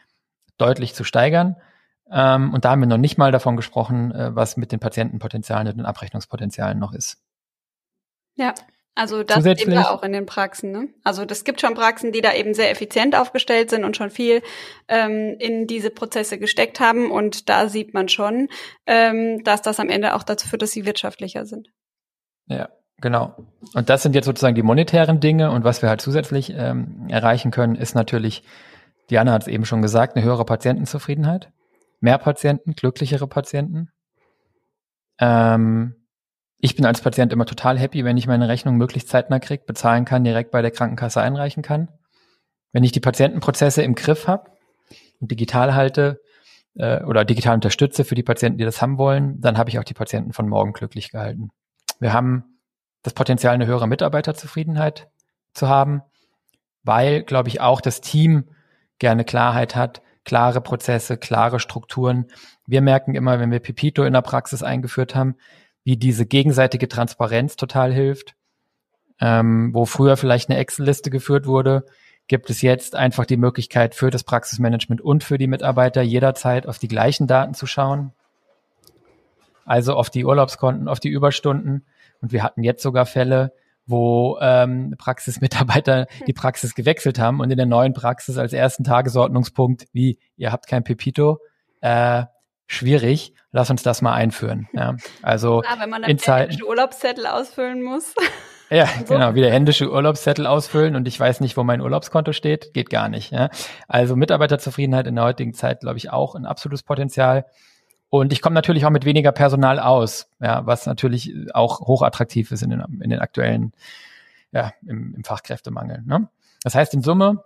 deutlich zu steigern. Ähm, und da haben wir noch nicht mal davon gesprochen, äh, was mit den Patientenpotenzialen und den Abrechnungspotenzialen noch ist. Ja, also das sehen wir auch in den Praxen. Ne? Also das gibt schon Praxen, die da eben sehr effizient aufgestellt sind und schon viel ähm, in diese Prozesse gesteckt haben. Und da sieht man schon, ähm, dass das am Ende auch dazu führt, dass sie wirtschaftlicher sind. Ja, genau. Und das sind jetzt sozusagen die monetären Dinge. Und was wir halt zusätzlich ähm, erreichen können, ist natürlich, Diana hat es eben schon gesagt, eine höhere Patientenzufriedenheit. Mehr Patienten, glücklichere Patienten. Ähm, ich bin als Patient immer total happy, wenn ich meine Rechnung möglichst zeitnah krieg, bezahlen kann, direkt bei der Krankenkasse einreichen kann. Wenn ich die Patientenprozesse im Griff habe und digital halte äh, oder digital unterstütze für die Patienten, die das haben wollen, dann habe ich auch die Patienten von morgen glücklich gehalten. Wir haben das Potenzial, eine höhere Mitarbeiterzufriedenheit zu haben, weil, glaube ich, auch das Team gerne Klarheit hat, klare Prozesse, klare Strukturen. Wir merken immer, wenn wir Pepito in der Praxis eingeführt haben, wie diese gegenseitige Transparenz total hilft. Ähm, wo früher vielleicht eine Excel-Liste geführt wurde, gibt es jetzt einfach die Möglichkeit für das Praxismanagement und für die Mitarbeiter jederzeit auf die gleichen Daten zu schauen. Also auf die Urlaubskonten, auf die Überstunden. Und wir hatten jetzt sogar Fälle, wo ähm, Praxismitarbeiter die Praxis gewechselt haben und in der neuen Praxis als ersten Tagesordnungspunkt, wie ihr habt kein Pepito, äh, schwierig, lass uns das mal einführen. Ja, also ja, wenn man dann Zeiten, Urlaubszettel ausfüllen muss. Ja, so. genau, wieder händische Urlaubszettel ausfüllen und ich weiß nicht, wo mein Urlaubskonto steht, geht gar nicht. Ja. Also Mitarbeiterzufriedenheit in der heutigen Zeit, glaube ich, auch ein absolutes Potenzial. Und ich komme natürlich auch mit weniger Personal aus, ja, was natürlich auch hochattraktiv ist in den, in den aktuellen, ja, im, im Fachkräftemangel. Ne? Das heißt, in Summe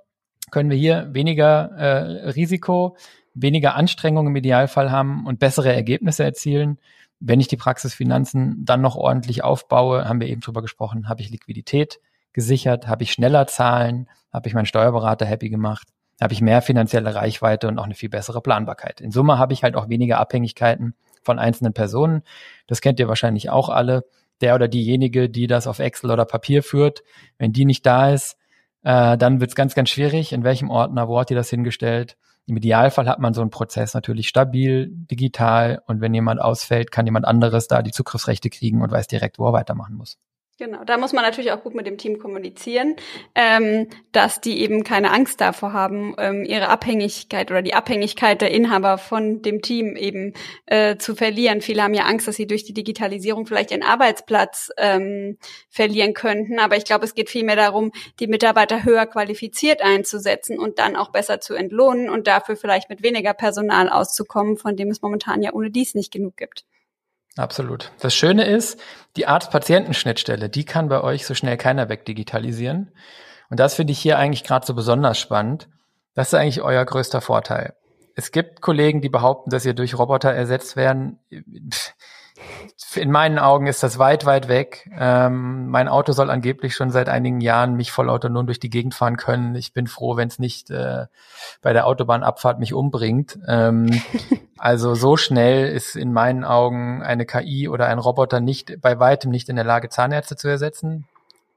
können wir hier weniger äh, Risiko, weniger Anstrengung im Idealfall haben und bessere Ergebnisse erzielen wenn ich die Praxisfinanzen dann noch ordentlich aufbaue, haben wir eben drüber gesprochen, habe ich Liquidität gesichert, habe ich schneller Zahlen, habe ich meinen Steuerberater happy gemacht, habe ich mehr finanzielle Reichweite und auch eine viel bessere Planbarkeit. In Summe habe ich halt auch weniger Abhängigkeiten von einzelnen Personen. Das kennt ihr wahrscheinlich auch alle. Der oder diejenige, die das auf Excel oder Papier führt, wenn die nicht da ist, äh, dann wird es ganz, ganz schwierig. In welchem Ordner, wo hat die das hingestellt? Im Idealfall hat man so einen Prozess natürlich stabil, digital und wenn jemand ausfällt, kann jemand anderes da die Zugriffsrechte kriegen und weiß direkt, wo er weitermachen muss. Genau, da muss man natürlich auch gut mit dem Team kommunizieren, ähm, dass die eben keine Angst davor haben, ähm, ihre Abhängigkeit oder die Abhängigkeit der Inhaber von dem Team eben äh, zu verlieren. Viele haben ja Angst, dass sie durch die Digitalisierung vielleicht ihren Arbeitsplatz ähm, verlieren könnten. Aber ich glaube, es geht vielmehr darum, die Mitarbeiter höher qualifiziert einzusetzen und dann auch besser zu entlohnen und dafür vielleicht mit weniger Personal auszukommen, von dem es momentan ja ohne dies nicht genug gibt. Absolut. Das Schöne ist, die Arzt-Patienten-Schnittstelle, die kann bei euch so schnell keiner wegdigitalisieren. Und das finde ich hier eigentlich gerade so besonders spannend. Das ist eigentlich euer größter Vorteil. Es gibt Kollegen, die behaupten, dass ihr durch Roboter ersetzt werden. Pff, in meinen Augen ist das weit, weit weg. Ähm, mein Auto soll angeblich schon seit einigen Jahren mich vollautonom durch die Gegend fahren können. Ich bin froh, wenn es nicht äh, bei der Autobahnabfahrt mich umbringt. Ähm, also so schnell ist in meinen Augen eine KI oder ein Roboter nicht bei weitem nicht in der Lage, Zahnärzte zu ersetzen.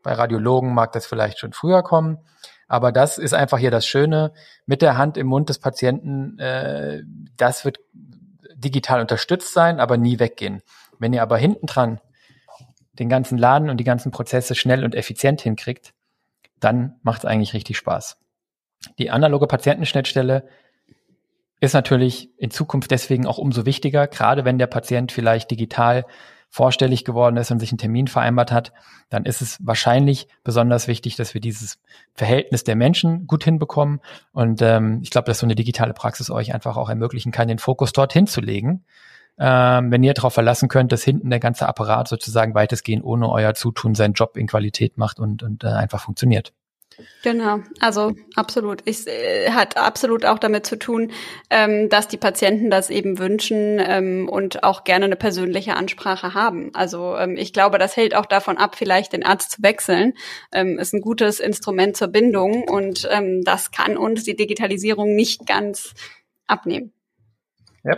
Bei Radiologen mag das vielleicht schon früher kommen. Aber das ist einfach hier das Schöne mit der Hand im Mund des Patienten. Äh, das wird digital unterstützt sein, aber nie weggehen. Wenn ihr aber hinten dran den ganzen Laden und die ganzen Prozesse schnell und effizient hinkriegt, dann macht es eigentlich richtig Spaß. Die analoge Patientenschnittstelle ist natürlich in Zukunft deswegen auch umso wichtiger, gerade wenn der Patient vielleicht digital vorstellig geworden ist und sich einen Termin vereinbart hat, dann ist es wahrscheinlich besonders wichtig, dass wir dieses Verhältnis der Menschen gut hinbekommen. Und ähm, ich glaube, dass so eine digitale Praxis euch einfach auch ermöglichen kann, den Fokus dorthin zu legen. Ähm, wenn ihr darauf verlassen könnt, dass hinten der ganze Apparat sozusagen weitestgehend ohne euer Zutun seinen Job in Qualität macht und, und äh, einfach funktioniert. Genau, also absolut. Es äh, hat absolut auch damit zu tun, ähm, dass die Patienten das eben wünschen ähm, und auch gerne eine persönliche Ansprache haben. Also ähm, ich glaube, das hält auch davon ab, vielleicht den Arzt zu wechseln. Ähm, ist ein gutes Instrument zur Bindung und ähm, das kann uns die Digitalisierung nicht ganz abnehmen. Ja.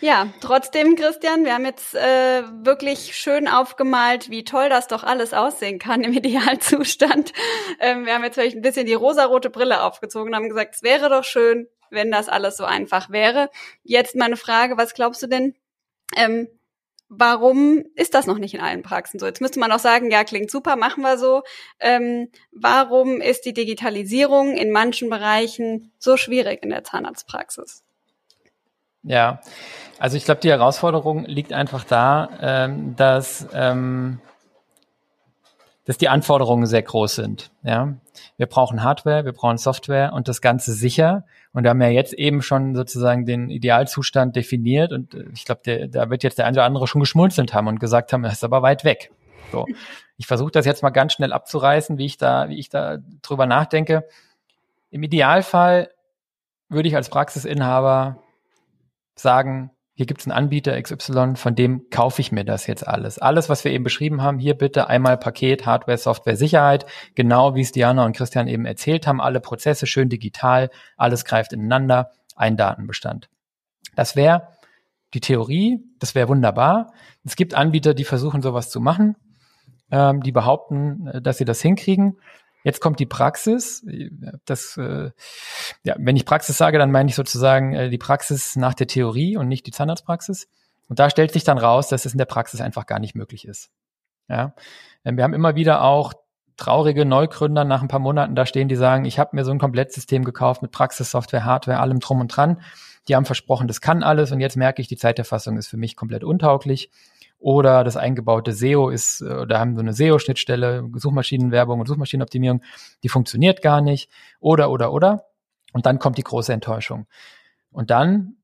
Ja, trotzdem, Christian, wir haben jetzt äh, wirklich schön aufgemalt, wie toll das doch alles aussehen kann im Idealzustand. Ähm, wir haben jetzt vielleicht ein bisschen die rosarote Brille aufgezogen und haben gesagt, es wäre doch schön, wenn das alles so einfach wäre. Jetzt meine Frage, was glaubst du denn? Ähm, warum ist das noch nicht in allen Praxen so? Jetzt müsste man auch sagen, ja, klingt super, machen wir so. Ähm, warum ist die Digitalisierung in manchen Bereichen so schwierig in der Zahnarztpraxis? Ja, also ich glaube, die Herausforderung liegt einfach da, ähm, dass, ähm, dass die Anforderungen sehr groß sind. Ja, wir brauchen Hardware, wir brauchen Software und das Ganze sicher. Und wir haben ja jetzt eben schon sozusagen den Idealzustand definiert und äh, ich glaube, da wird jetzt der eine oder andere schon geschmunzelt haben und gesagt haben, das ist aber weit weg. So, ich versuche das jetzt mal ganz schnell abzureißen, wie ich da, wie ich da drüber nachdenke. Im Idealfall würde ich als Praxisinhaber sagen, hier gibt es einen Anbieter XY, von dem kaufe ich mir das jetzt alles. Alles, was wir eben beschrieben haben, hier bitte einmal Paket, Hardware, Software, Sicherheit, genau wie es Diana und Christian eben erzählt haben, alle Prozesse schön digital, alles greift ineinander, ein Datenbestand. Das wäre die Theorie, das wäre wunderbar. Es gibt Anbieter, die versuchen sowas zu machen, ähm, die behaupten, äh, dass sie das hinkriegen. Jetzt kommt die Praxis. Das, äh, ja, wenn ich Praxis sage, dann meine ich sozusagen äh, die Praxis nach der Theorie und nicht die Zahnarztpraxis. Und da stellt sich dann raus, dass es in der Praxis einfach gar nicht möglich ist. Ja, ähm, wir haben immer wieder auch traurige Neugründer nach ein paar Monaten da stehen, die sagen, ich habe mir so ein Komplettsystem gekauft mit Praxissoftware, Hardware, allem drum und dran. Die haben versprochen, das kann alles und jetzt merke ich, die Zeiterfassung ist für mich komplett untauglich. Oder das eingebaute SEO ist, äh, oder haben so eine SEO-Schnittstelle, Suchmaschinenwerbung und Suchmaschinenoptimierung, die funktioniert gar nicht. Oder, oder, oder. Und dann kommt die große Enttäuschung. Und dann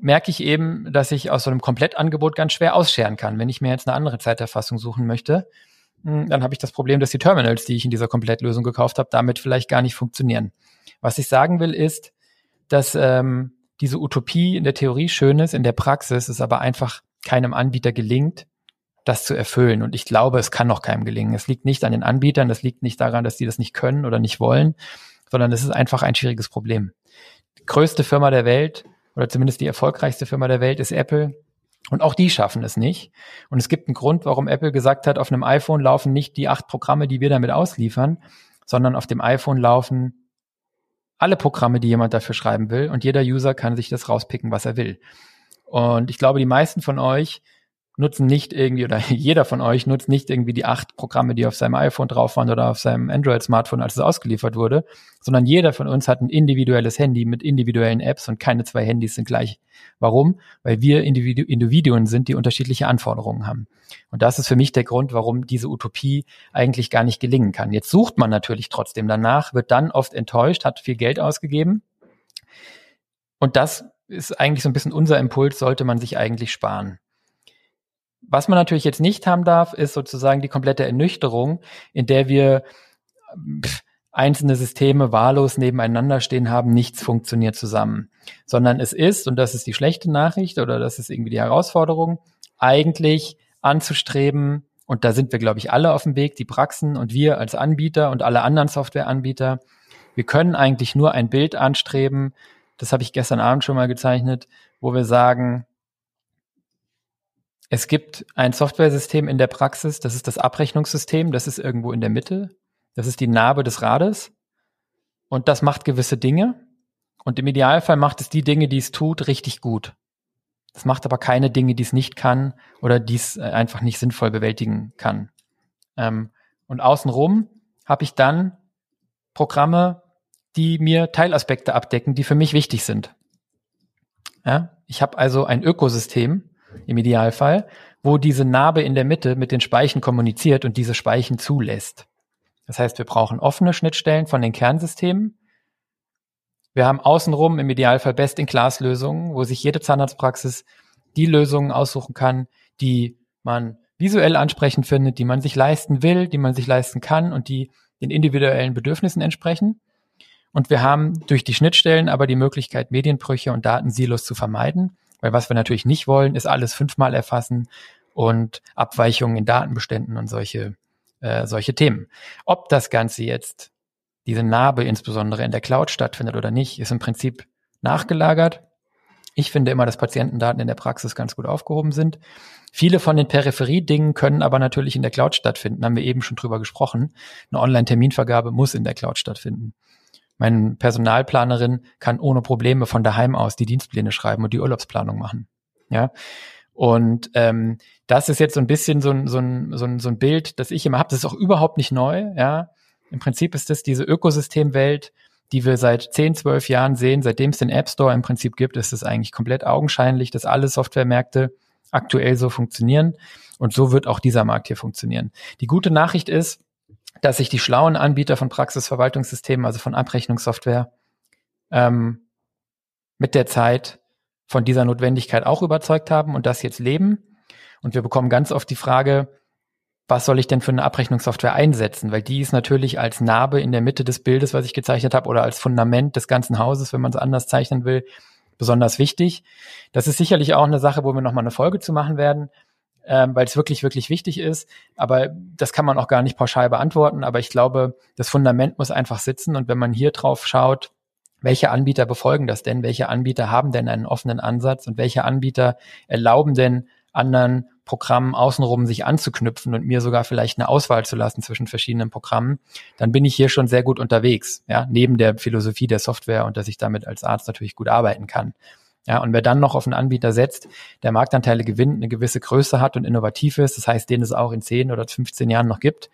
merke ich eben, dass ich aus so einem Komplettangebot ganz schwer ausscheren kann. Wenn ich mir jetzt eine andere Zeiterfassung suchen möchte, hm, dann habe ich das Problem, dass die Terminals, die ich in dieser Komplettlösung gekauft habe, damit vielleicht gar nicht funktionieren. Was ich sagen will, ist, dass ähm, diese Utopie in der Theorie schön ist, in der Praxis ist aber einfach keinem Anbieter gelingt, das zu erfüllen. Und ich glaube, es kann noch keinem gelingen. Es liegt nicht an den Anbietern, es liegt nicht daran, dass die das nicht können oder nicht wollen, sondern es ist einfach ein schwieriges Problem. Die größte Firma der Welt oder zumindest die erfolgreichste Firma der Welt ist Apple. Und auch die schaffen es nicht. Und es gibt einen Grund, warum Apple gesagt hat, auf einem iPhone laufen nicht die acht Programme, die wir damit ausliefern, sondern auf dem iPhone laufen alle Programme, die jemand dafür schreiben will. Und jeder User kann sich das rauspicken, was er will. Und ich glaube, die meisten von euch nutzen nicht irgendwie, oder jeder von euch nutzt nicht irgendwie die acht Programme, die auf seinem iPhone drauf waren oder auf seinem Android-Smartphone, als es ausgeliefert wurde, sondern jeder von uns hat ein individuelles Handy mit individuellen Apps und keine zwei Handys sind gleich. Warum? Weil wir Individu Individuen sind, die unterschiedliche Anforderungen haben. Und das ist für mich der Grund, warum diese Utopie eigentlich gar nicht gelingen kann. Jetzt sucht man natürlich trotzdem danach, wird dann oft enttäuscht, hat viel Geld ausgegeben. Und das ist eigentlich so ein bisschen unser Impuls, sollte man sich eigentlich sparen. Was man natürlich jetzt nicht haben darf, ist sozusagen die komplette Ernüchterung, in der wir einzelne Systeme wahllos nebeneinander stehen haben, nichts funktioniert zusammen. Sondern es ist, und das ist die schlechte Nachricht oder das ist irgendwie die Herausforderung, eigentlich anzustreben, und da sind wir, glaube ich, alle auf dem Weg, die Praxen und wir als Anbieter und alle anderen Softwareanbieter, wir können eigentlich nur ein Bild anstreben, das habe ich gestern Abend schon mal gezeichnet, wo wir sagen, es gibt ein Softwaresystem in der Praxis, das ist das Abrechnungssystem, das ist irgendwo in der Mitte, das ist die Narbe des Rades und das macht gewisse Dinge und im Idealfall macht es die Dinge, die es tut, richtig gut. Es macht aber keine Dinge, die es nicht kann oder die es äh, einfach nicht sinnvoll bewältigen kann. Ähm, und außenrum habe ich dann Programme, die mir Teilaspekte abdecken, die für mich wichtig sind. Ja? Ich habe also ein Ökosystem, im Idealfall, wo diese Narbe in der Mitte mit den Speichen kommuniziert und diese Speichen zulässt. Das heißt, wir brauchen offene Schnittstellen von den Kernsystemen. Wir haben außenrum im Idealfall Best-in-Class-Lösungen, wo sich jede Zahnarztpraxis die Lösungen aussuchen kann, die man visuell ansprechend findet, die man sich leisten will, die man sich leisten kann und die den individuellen Bedürfnissen entsprechen. Und wir haben durch die Schnittstellen aber die Möglichkeit, Medienbrüche und Datensilos zu vermeiden weil was wir natürlich nicht wollen, ist alles fünfmal erfassen und Abweichungen in Datenbeständen und solche, äh, solche Themen. Ob das Ganze jetzt, diese Narbe insbesondere in der Cloud stattfindet oder nicht, ist im Prinzip nachgelagert. Ich finde immer, dass Patientendaten in der Praxis ganz gut aufgehoben sind. Viele von den Peripherie-Dingen können aber natürlich in der Cloud stattfinden, haben wir eben schon drüber gesprochen. Eine Online-Terminvergabe muss in der Cloud stattfinden. Meine Personalplanerin kann ohne Probleme von daheim aus die Dienstpläne schreiben und die Urlaubsplanung machen. Ja. Und ähm, das ist jetzt so ein bisschen so ein, so ein, so ein, so ein Bild, das ich immer habe. Das ist auch überhaupt nicht neu. Ja. Im Prinzip ist das diese Ökosystemwelt, die wir seit 10, 12 Jahren sehen. Seitdem es den App Store im Prinzip gibt, ist es eigentlich komplett augenscheinlich, dass alle Softwaremärkte aktuell so funktionieren. Und so wird auch dieser Markt hier funktionieren. Die gute Nachricht ist, dass sich die schlauen Anbieter von Praxisverwaltungssystemen, also von Abrechnungssoftware, ähm, mit der Zeit von dieser Notwendigkeit auch überzeugt haben und das jetzt leben. Und wir bekommen ganz oft die Frage, was soll ich denn für eine Abrechnungssoftware einsetzen? Weil die ist natürlich als Narbe in der Mitte des Bildes, was ich gezeichnet habe, oder als Fundament des ganzen Hauses, wenn man es anders zeichnen will, besonders wichtig. Das ist sicherlich auch eine Sache, wo wir nochmal eine Folge zu machen werden ähm, weil es wirklich, wirklich wichtig ist. Aber das kann man auch gar nicht pauschal beantworten. Aber ich glaube, das Fundament muss einfach sitzen. Und wenn man hier drauf schaut, welche Anbieter befolgen das denn? Welche Anbieter haben denn einen offenen Ansatz und welche Anbieter erlauben denn anderen Programmen außenrum sich anzuknüpfen und mir sogar vielleicht eine Auswahl zu lassen zwischen verschiedenen Programmen, dann bin ich hier schon sehr gut unterwegs, ja, neben der Philosophie der Software und dass ich damit als Arzt natürlich gut arbeiten kann. Ja, und wer dann noch auf einen Anbieter setzt, der Marktanteile gewinnt, eine gewisse Größe hat und innovativ ist, das heißt, den es auch in 10 oder 15 Jahren noch gibt,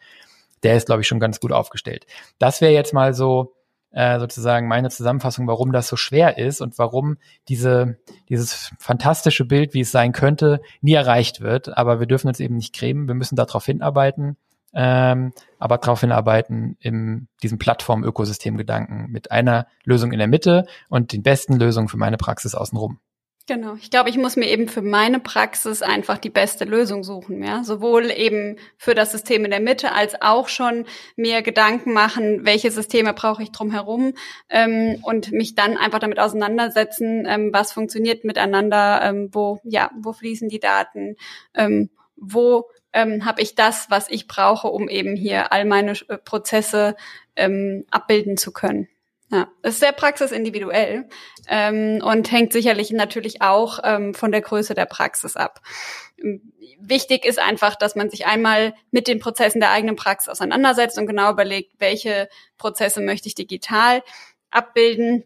der ist, glaube ich, schon ganz gut aufgestellt. Das wäre jetzt mal so äh, sozusagen meine Zusammenfassung, warum das so schwer ist und warum diese, dieses fantastische Bild, wie es sein könnte, nie erreicht wird. Aber wir dürfen uns eben nicht cremen, wir müssen darauf hinarbeiten, ähm, aber darauf hinarbeiten in diesem Plattform-Ökosystem-Gedanken mit einer Lösung in der Mitte und den besten Lösungen für meine Praxis außenrum. Genau. Ich glaube, ich muss mir eben für meine Praxis einfach die beste Lösung suchen, ja. Sowohl eben für das System in der Mitte als auch schon mir Gedanken machen, welche Systeme brauche ich drumherum ähm, und mich dann einfach damit auseinandersetzen, ähm, was funktioniert miteinander, ähm, wo, ja, wo fließen die Daten, ähm, wo ähm, habe ich das, was ich brauche, um eben hier all meine äh, Prozesse ähm, abbilden zu können. Ja, ist sehr praxisindividuell ähm, und hängt sicherlich natürlich auch ähm, von der Größe der Praxis ab. Wichtig ist einfach, dass man sich einmal mit den Prozessen der eigenen Praxis auseinandersetzt und genau überlegt, welche Prozesse möchte ich digital abbilden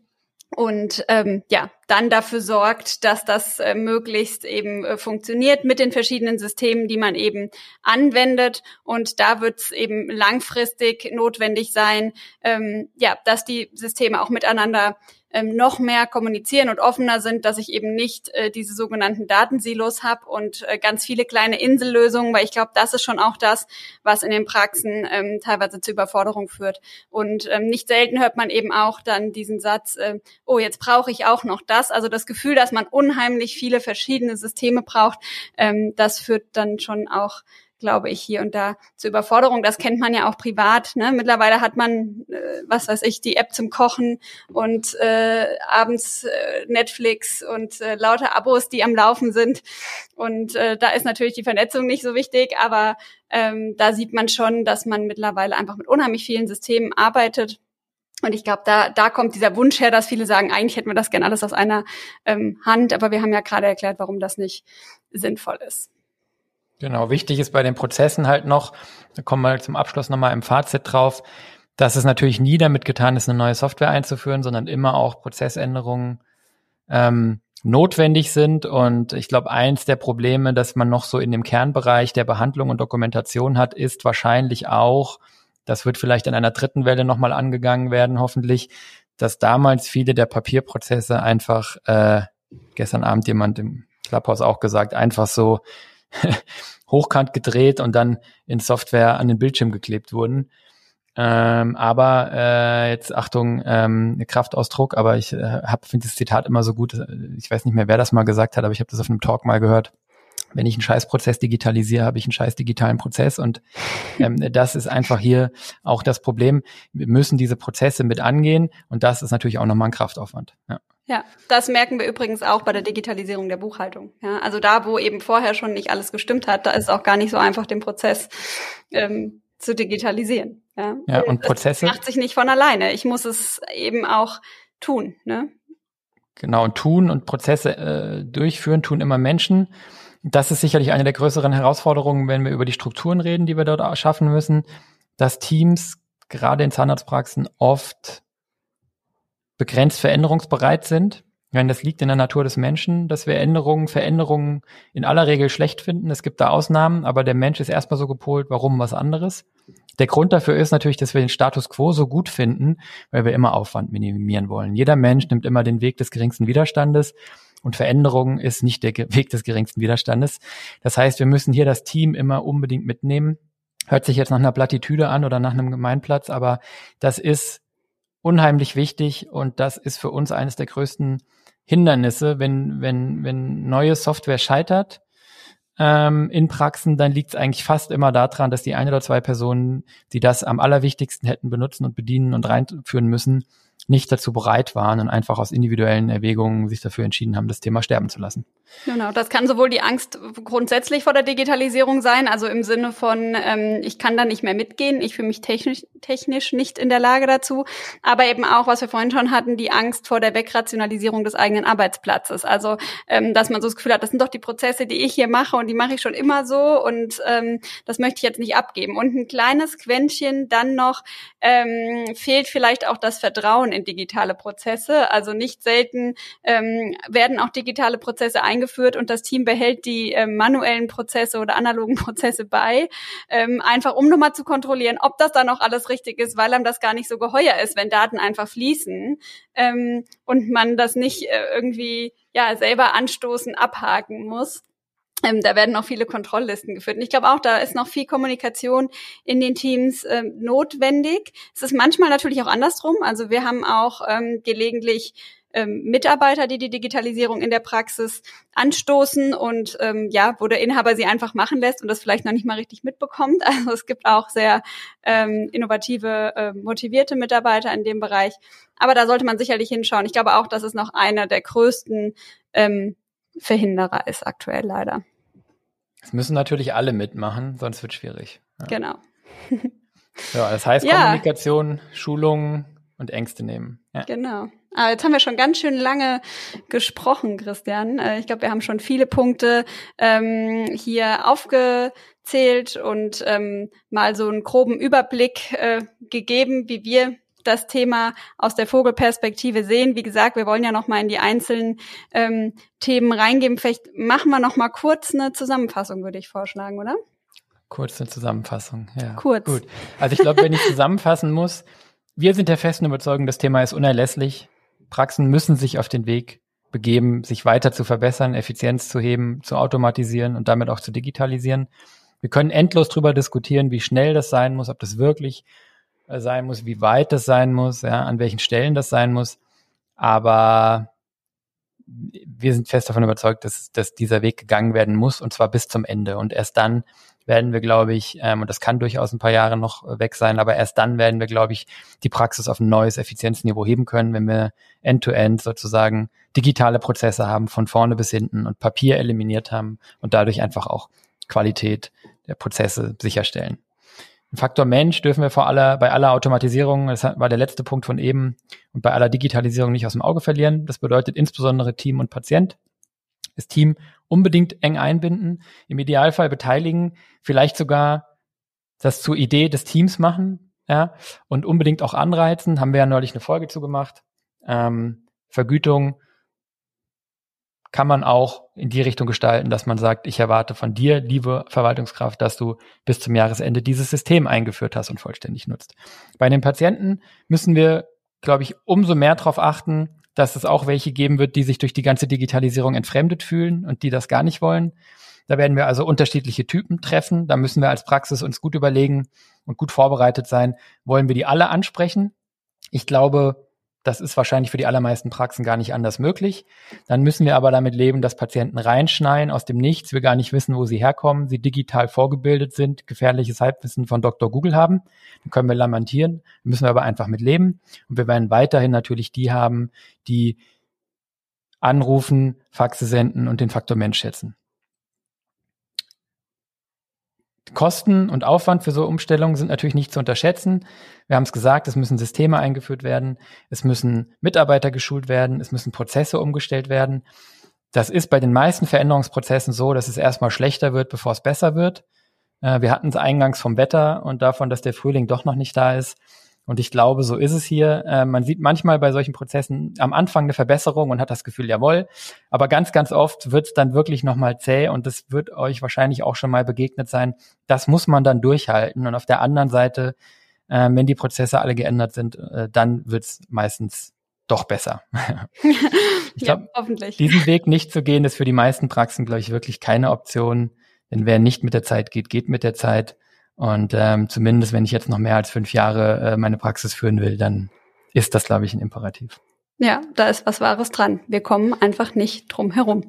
und ähm, ja, dann dafür sorgt, dass das äh, möglichst eben äh, funktioniert mit den verschiedenen Systemen, die man eben anwendet. Und da wird es eben langfristig notwendig sein, ähm, ja, dass die Systeme auch miteinander ähm, noch mehr kommunizieren und offener sind, dass ich eben nicht äh, diese sogenannten Datensilos habe und äh, ganz viele kleine Insellösungen, weil ich glaube, das ist schon auch das, was in den Praxen ähm, teilweise zur Überforderung führt. Und ähm, nicht selten hört man eben auch dann diesen Satz, äh, oh, jetzt brauche ich auch noch das. Also das Gefühl, dass man unheimlich viele verschiedene Systeme braucht, ähm, das führt dann schon auch glaube ich, hier und da zur Überforderung. Das kennt man ja auch privat. Ne? Mittlerweile hat man, äh, was weiß ich, die App zum Kochen und äh, abends äh, Netflix und äh, lauter Abos, die am Laufen sind. Und äh, da ist natürlich die Vernetzung nicht so wichtig, aber ähm, da sieht man schon, dass man mittlerweile einfach mit unheimlich vielen Systemen arbeitet. Und ich glaube, da, da kommt dieser Wunsch her, dass viele sagen, eigentlich hätten wir das gerne alles aus einer ähm, Hand, aber wir haben ja gerade erklärt, warum das nicht sinnvoll ist. Genau, wichtig ist bei den Prozessen halt noch, da kommen wir zum Abschluss nochmal im Fazit drauf, dass es natürlich nie damit getan ist, eine neue Software einzuführen, sondern immer auch Prozessänderungen ähm, notwendig sind. Und ich glaube, eins der Probleme, dass man noch so in dem Kernbereich der Behandlung und Dokumentation hat, ist wahrscheinlich auch, das wird vielleicht in einer dritten Welle nochmal angegangen werden, hoffentlich, dass damals viele der Papierprozesse einfach, äh, gestern Abend jemand im Clubhouse auch gesagt, einfach so hochkant gedreht und dann in Software an den Bildschirm geklebt wurden. Ähm, aber äh, jetzt Achtung, ähm, Kraftausdruck, aber ich äh, finde das Zitat immer so gut. Ich weiß nicht mehr, wer das mal gesagt hat, aber ich habe das auf einem Talk mal gehört. Wenn ich einen Scheißprozess digitalisiere, habe ich einen scheiß digitalen Prozess. Und ähm, das ist einfach hier auch das Problem. Wir müssen diese Prozesse mit angehen und das ist natürlich auch nochmal ein Kraftaufwand. Ja. Ja, das merken wir übrigens auch bei der Digitalisierung der Buchhaltung. Ja, also da, wo eben vorher schon nicht alles gestimmt hat, da ist es auch gar nicht so einfach, den Prozess ähm, zu digitalisieren. Ja, ja und Prozesse das macht sich nicht von alleine. Ich muss es eben auch tun. Ne? Genau, und tun und Prozesse äh, durchführen tun immer Menschen. Das ist sicherlich eine der größeren Herausforderungen, wenn wir über die Strukturen reden, die wir dort schaffen müssen, dass Teams gerade in Zahnarztpraxen oft begrenzt veränderungsbereit sind. Ja, das liegt in der Natur des Menschen, dass wir Änderungen, Veränderungen in aller Regel schlecht finden. Es gibt da Ausnahmen, aber der Mensch ist erstmal so gepolt, warum was anderes. Der Grund dafür ist natürlich, dass wir den Status quo so gut finden, weil wir immer Aufwand minimieren wollen. Jeder Mensch nimmt immer den Weg des geringsten Widerstandes und Veränderung ist nicht der Weg des geringsten Widerstandes. Das heißt, wir müssen hier das Team immer unbedingt mitnehmen. Hört sich jetzt nach einer Plattitüde an oder nach einem Gemeinplatz, aber das ist unheimlich wichtig und das ist für uns eines der größten Hindernisse, wenn, wenn, wenn neue Software scheitert ähm, in Praxen, dann liegt es eigentlich fast immer daran, dass die eine oder zwei Personen, die das am allerwichtigsten hätten benutzen und bedienen und reinführen müssen, nicht dazu bereit waren und einfach aus individuellen Erwägungen sich dafür entschieden haben, das Thema sterben zu lassen. Genau, das kann sowohl die Angst grundsätzlich vor der Digitalisierung sein, also im Sinne von, ähm, ich kann da nicht mehr mitgehen, ich fühle mich technisch, technisch nicht in der Lage dazu, aber eben auch, was wir vorhin schon hatten, die Angst vor der Wegrationalisierung des eigenen Arbeitsplatzes. Also, ähm, dass man so das Gefühl hat, das sind doch die Prozesse, die ich hier mache und die mache ich schon immer so und ähm, das möchte ich jetzt nicht abgeben. Und ein kleines Quäntchen dann noch ähm, fehlt vielleicht auch das Vertrauen in digitale Prozesse. Also nicht selten ähm, werden auch digitale Prozesse eingeführt und das Team behält die ähm, manuellen Prozesse oder analogen Prozesse bei, ähm, einfach um nochmal zu kontrollieren, ob das dann auch alles richtig ist, weil einem das gar nicht so geheuer ist, wenn Daten einfach fließen ähm, und man das nicht äh, irgendwie ja selber anstoßen, abhaken muss. Ähm, da werden noch viele Kontrolllisten geführt. Und ich glaube auch, da ist noch viel Kommunikation in den Teams ähm, notwendig. Es ist manchmal natürlich auch andersrum. Also wir haben auch ähm, gelegentlich ähm, Mitarbeiter, die die Digitalisierung in der Praxis anstoßen und ähm, ja, wo der Inhaber sie einfach machen lässt und das vielleicht noch nicht mal richtig mitbekommt. Also es gibt auch sehr ähm, innovative, äh, motivierte Mitarbeiter in dem Bereich. Aber da sollte man sicherlich hinschauen. Ich glaube auch, dass es noch einer der größten ähm, Verhinderer ist aktuell leider. Es müssen natürlich alle mitmachen, sonst wird es schwierig. Ja. Genau. ja, das heißt ja. Kommunikation, Schulungen und Ängste nehmen. Ja. Genau. Aber jetzt haben wir schon ganz schön lange gesprochen, Christian. Äh, ich glaube, wir haben schon viele Punkte ähm, hier aufgezählt und ähm, mal so einen groben Überblick äh, gegeben, wie wir das Thema aus der Vogelperspektive sehen. Wie gesagt, wir wollen ja noch mal in die einzelnen ähm, Themen reingehen. Vielleicht machen wir noch mal kurz eine Zusammenfassung, würde ich vorschlagen, oder? Kurz eine Zusammenfassung, ja. Kurz. Gut. Also ich glaube, wenn ich zusammenfassen muss, wir sind der festen Überzeugung, das Thema ist unerlässlich. Praxen müssen sich auf den Weg begeben, sich weiter zu verbessern, Effizienz zu heben, zu automatisieren und damit auch zu digitalisieren. Wir können endlos darüber diskutieren, wie schnell das sein muss, ob das wirklich äh, sein muss, wie weit das sein muss, ja, an welchen Stellen das sein muss. Aber wir sind fest davon überzeugt, dass, dass dieser Weg gegangen werden muss und zwar bis zum Ende. Und erst dann werden wir, glaube ich, ähm, und das kann durchaus ein paar Jahre noch weg sein, aber erst dann werden wir, glaube ich, die Praxis auf ein neues Effizienzniveau heben können, wenn wir end-to-end -end sozusagen digitale Prozesse haben, von vorne bis hinten und Papier eliminiert haben und dadurch einfach auch Qualität der Prozesse sicherstellen. Faktor Mensch dürfen wir vor aller, bei aller Automatisierung, das war der letzte Punkt von eben, und bei aller Digitalisierung nicht aus dem Auge verlieren. Das bedeutet insbesondere Team und Patient. Das Team unbedingt eng einbinden, im Idealfall beteiligen, vielleicht sogar das zur Idee des Teams machen, ja, und unbedingt auch anreizen. Haben wir ja neulich eine Folge zugemacht. Ähm, Vergütung, kann man auch in die Richtung gestalten, dass man sagt, ich erwarte von dir, liebe Verwaltungskraft, dass du bis zum Jahresende dieses System eingeführt hast und vollständig nutzt. Bei den Patienten müssen wir, glaube ich, umso mehr darauf achten, dass es auch welche geben wird, die sich durch die ganze Digitalisierung entfremdet fühlen und die das gar nicht wollen. Da werden wir also unterschiedliche Typen treffen. Da müssen wir als Praxis uns gut überlegen und gut vorbereitet sein. Wollen wir die alle ansprechen? Ich glaube, das ist wahrscheinlich für die allermeisten Praxen gar nicht anders möglich. Dann müssen wir aber damit leben, dass Patienten reinschneien aus dem Nichts, wir gar nicht wissen, wo sie herkommen, sie digital vorgebildet sind, gefährliches Halbwissen von Dr. Google haben. Dann können wir lamentieren, müssen wir aber einfach mit leben. Und wir werden weiterhin natürlich die haben, die anrufen, Faxe senden und den Faktor Mensch schätzen. Kosten und Aufwand für so Umstellungen sind natürlich nicht zu unterschätzen. Wir haben es gesagt, es müssen Systeme eingeführt werden, es müssen Mitarbeiter geschult werden, es müssen Prozesse umgestellt werden. Das ist bei den meisten Veränderungsprozessen so, dass es erstmal schlechter wird, bevor es besser wird. Äh, wir hatten es eingangs vom Wetter und davon, dass der Frühling doch noch nicht da ist. Und ich glaube, so ist es hier. Äh, man sieht manchmal bei solchen Prozessen am Anfang eine Verbesserung und hat das Gefühl, jawohl. Aber ganz, ganz oft wird es dann wirklich nochmal zäh und das wird euch wahrscheinlich auch schon mal begegnet sein. Das muss man dann durchhalten. Und auf der anderen Seite, äh, wenn die Prozesse alle geändert sind, äh, dann wird es meistens doch besser. ich glaube, ja, diesen Weg nicht zu gehen, ist für die meisten Praxen, glaube ich, wirklich keine Option. Denn wer nicht mit der Zeit geht, geht mit der Zeit. Und ähm, zumindest, wenn ich jetzt noch mehr als fünf Jahre äh, meine Praxis führen will, dann ist das, glaube ich, ein Imperativ. Ja, da ist was Wahres dran. Wir kommen einfach nicht drum herum.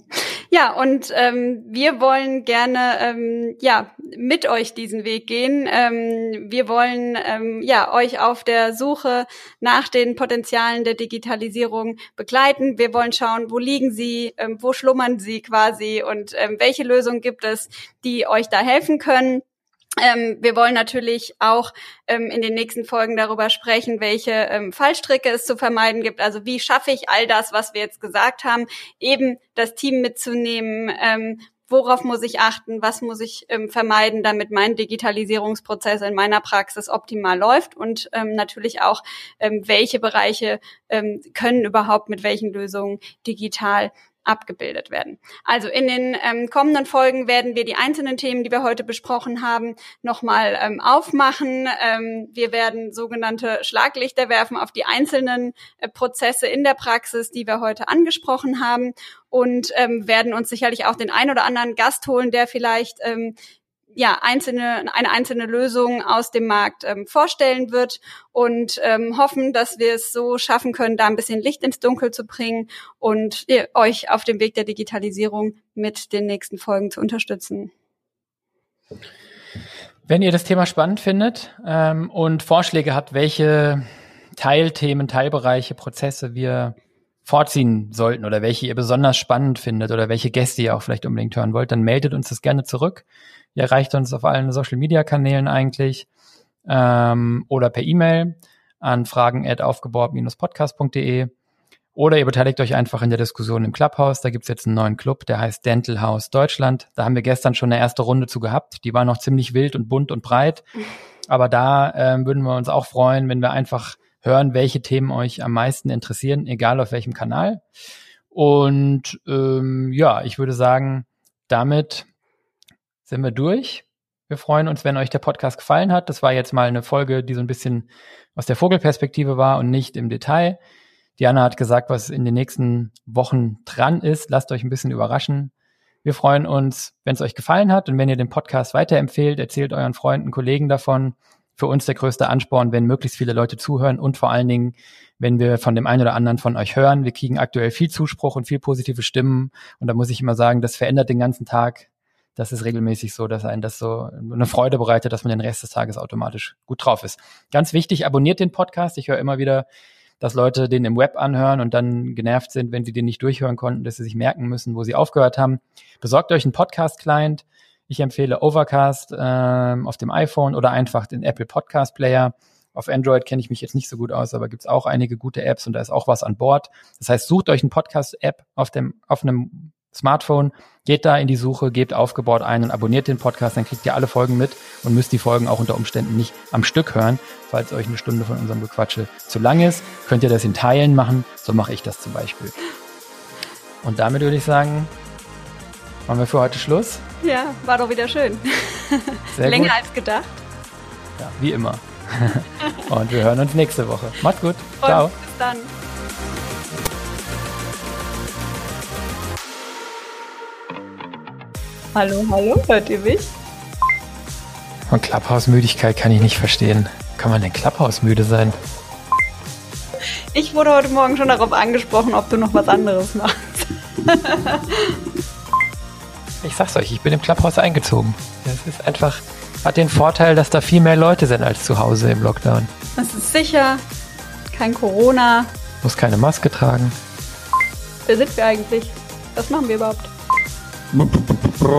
Ja, und ähm, wir wollen gerne ähm, ja mit euch diesen Weg gehen. Ähm, wir wollen ähm, ja euch auf der Suche nach den Potenzialen der Digitalisierung begleiten. Wir wollen schauen, wo liegen sie, ähm, wo schlummern sie quasi und ähm, welche Lösungen gibt es, die euch da helfen können. Ähm, wir wollen natürlich auch ähm, in den nächsten Folgen darüber sprechen, welche ähm, Fallstricke es zu vermeiden gibt. Also wie schaffe ich all das, was wir jetzt gesagt haben, eben das Team mitzunehmen, ähm, worauf muss ich achten, was muss ich ähm, vermeiden, damit mein Digitalisierungsprozess in meiner Praxis optimal läuft? Und ähm, natürlich auch, ähm, welche Bereiche ähm, können überhaupt mit welchen Lösungen digital abgebildet werden. Also in den ähm, kommenden Folgen werden wir die einzelnen Themen, die wir heute besprochen haben, nochmal ähm, aufmachen. Ähm, wir werden sogenannte Schlaglichter werfen auf die einzelnen äh, Prozesse in der Praxis, die wir heute angesprochen haben und ähm, werden uns sicherlich auch den ein oder anderen Gast holen, der vielleicht ähm, ja, einzelne, eine einzelne Lösung aus dem Markt ähm, vorstellen wird und ähm, hoffen, dass wir es so schaffen können, da ein bisschen Licht ins Dunkel zu bringen und ihr, euch auf dem Weg der Digitalisierung mit den nächsten Folgen zu unterstützen. Wenn ihr das Thema spannend findet ähm, und Vorschläge habt, welche Teilthemen, Teilbereiche, Prozesse wir vorziehen sollten oder welche ihr besonders spannend findet oder welche Gäste ihr auch vielleicht unbedingt hören wollt, dann meldet uns das gerne zurück. Ihr erreicht uns auf allen Social Media Kanälen eigentlich ähm, oder per E-Mail an fragen aufgebaut-podcast.de oder ihr beteiligt euch einfach in der Diskussion im Clubhouse. Da gibt's jetzt einen neuen Club, der heißt Dental House Deutschland. Da haben wir gestern schon eine erste Runde zu gehabt. Die war noch ziemlich wild und bunt und breit. Aber da ähm, würden wir uns auch freuen, wenn wir einfach hören, welche Themen euch am meisten interessieren, egal auf welchem Kanal. Und ähm, ja, ich würde sagen, damit sind wir durch. Wir freuen uns, wenn euch der Podcast gefallen hat. Das war jetzt mal eine Folge, die so ein bisschen aus der Vogelperspektive war und nicht im Detail. Diana hat gesagt, was in den nächsten Wochen dran ist. Lasst euch ein bisschen überraschen. Wir freuen uns, wenn es euch gefallen hat und wenn ihr den Podcast weiterempfehlt, erzählt euren Freunden, Kollegen davon. Für uns der größte Ansporn, wenn möglichst viele Leute zuhören und vor allen Dingen, wenn wir von dem einen oder anderen von euch hören. Wir kriegen aktuell viel Zuspruch und viel positive Stimmen und da muss ich immer sagen, das verändert den ganzen Tag das ist regelmäßig so, dass einen das so eine Freude bereitet, dass man den Rest des Tages automatisch gut drauf ist. Ganz wichtig, abonniert den Podcast. Ich höre immer wieder, dass Leute den im Web anhören und dann genervt sind, wenn sie den nicht durchhören konnten, dass sie sich merken müssen, wo sie aufgehört haben. Besorgt euch einen Podcast-Client. Ich empfehle Overcast ähm, auf dem iPhone oder einfach den Apple Podcast Player. Auf Android kenne ich mich jetzt nicht so gut aus, aber gibt's auch einige gute Apps und da ist auch was an Bord. Das heißt, sucht euch einen Podcast-App auf dem auf einem Smartphone, geht da in die Suche, gebt aufgebaut ein und abonniert den Podcast, dann kriegt ihr alle Folgen mit und müsst die Folgen auch unter Umständen nicht am Stück hören. Falls euch eine Stunde von unserem Gequatsche zu lang ist, könnt ihr das in Teilen machen. So mache ich das zum Beispiel. Und damit würde ich sagen, machen wir für heute Schluss. Ja, war doch wieder schön. Länger gut. als gedacht. Ja, wie immer. und wir hören uns nächste Woche. Macht's gut. Und Ciao. Bis dann. Hallo, hallo, hört ihr mich? Von Clubhouse-Müdigkeit kann ich nicht verstehen. Kann man denn Clubhouse-müde sein? Ich wurde heute Morgen schon darauf angesprochen, ob du noch was anderes machst. ich sag's euch, ich bin im Clubhouse eingezogen. Das ist einfach, hat den Vorteil, dass da viel mehr Leute sind als zu Hause im Lockdown. Das ist sicher, kein Corona. Muss keine Maske tragen. Wer sind wir eigentlich? Was machen wir überhaupt? Bro.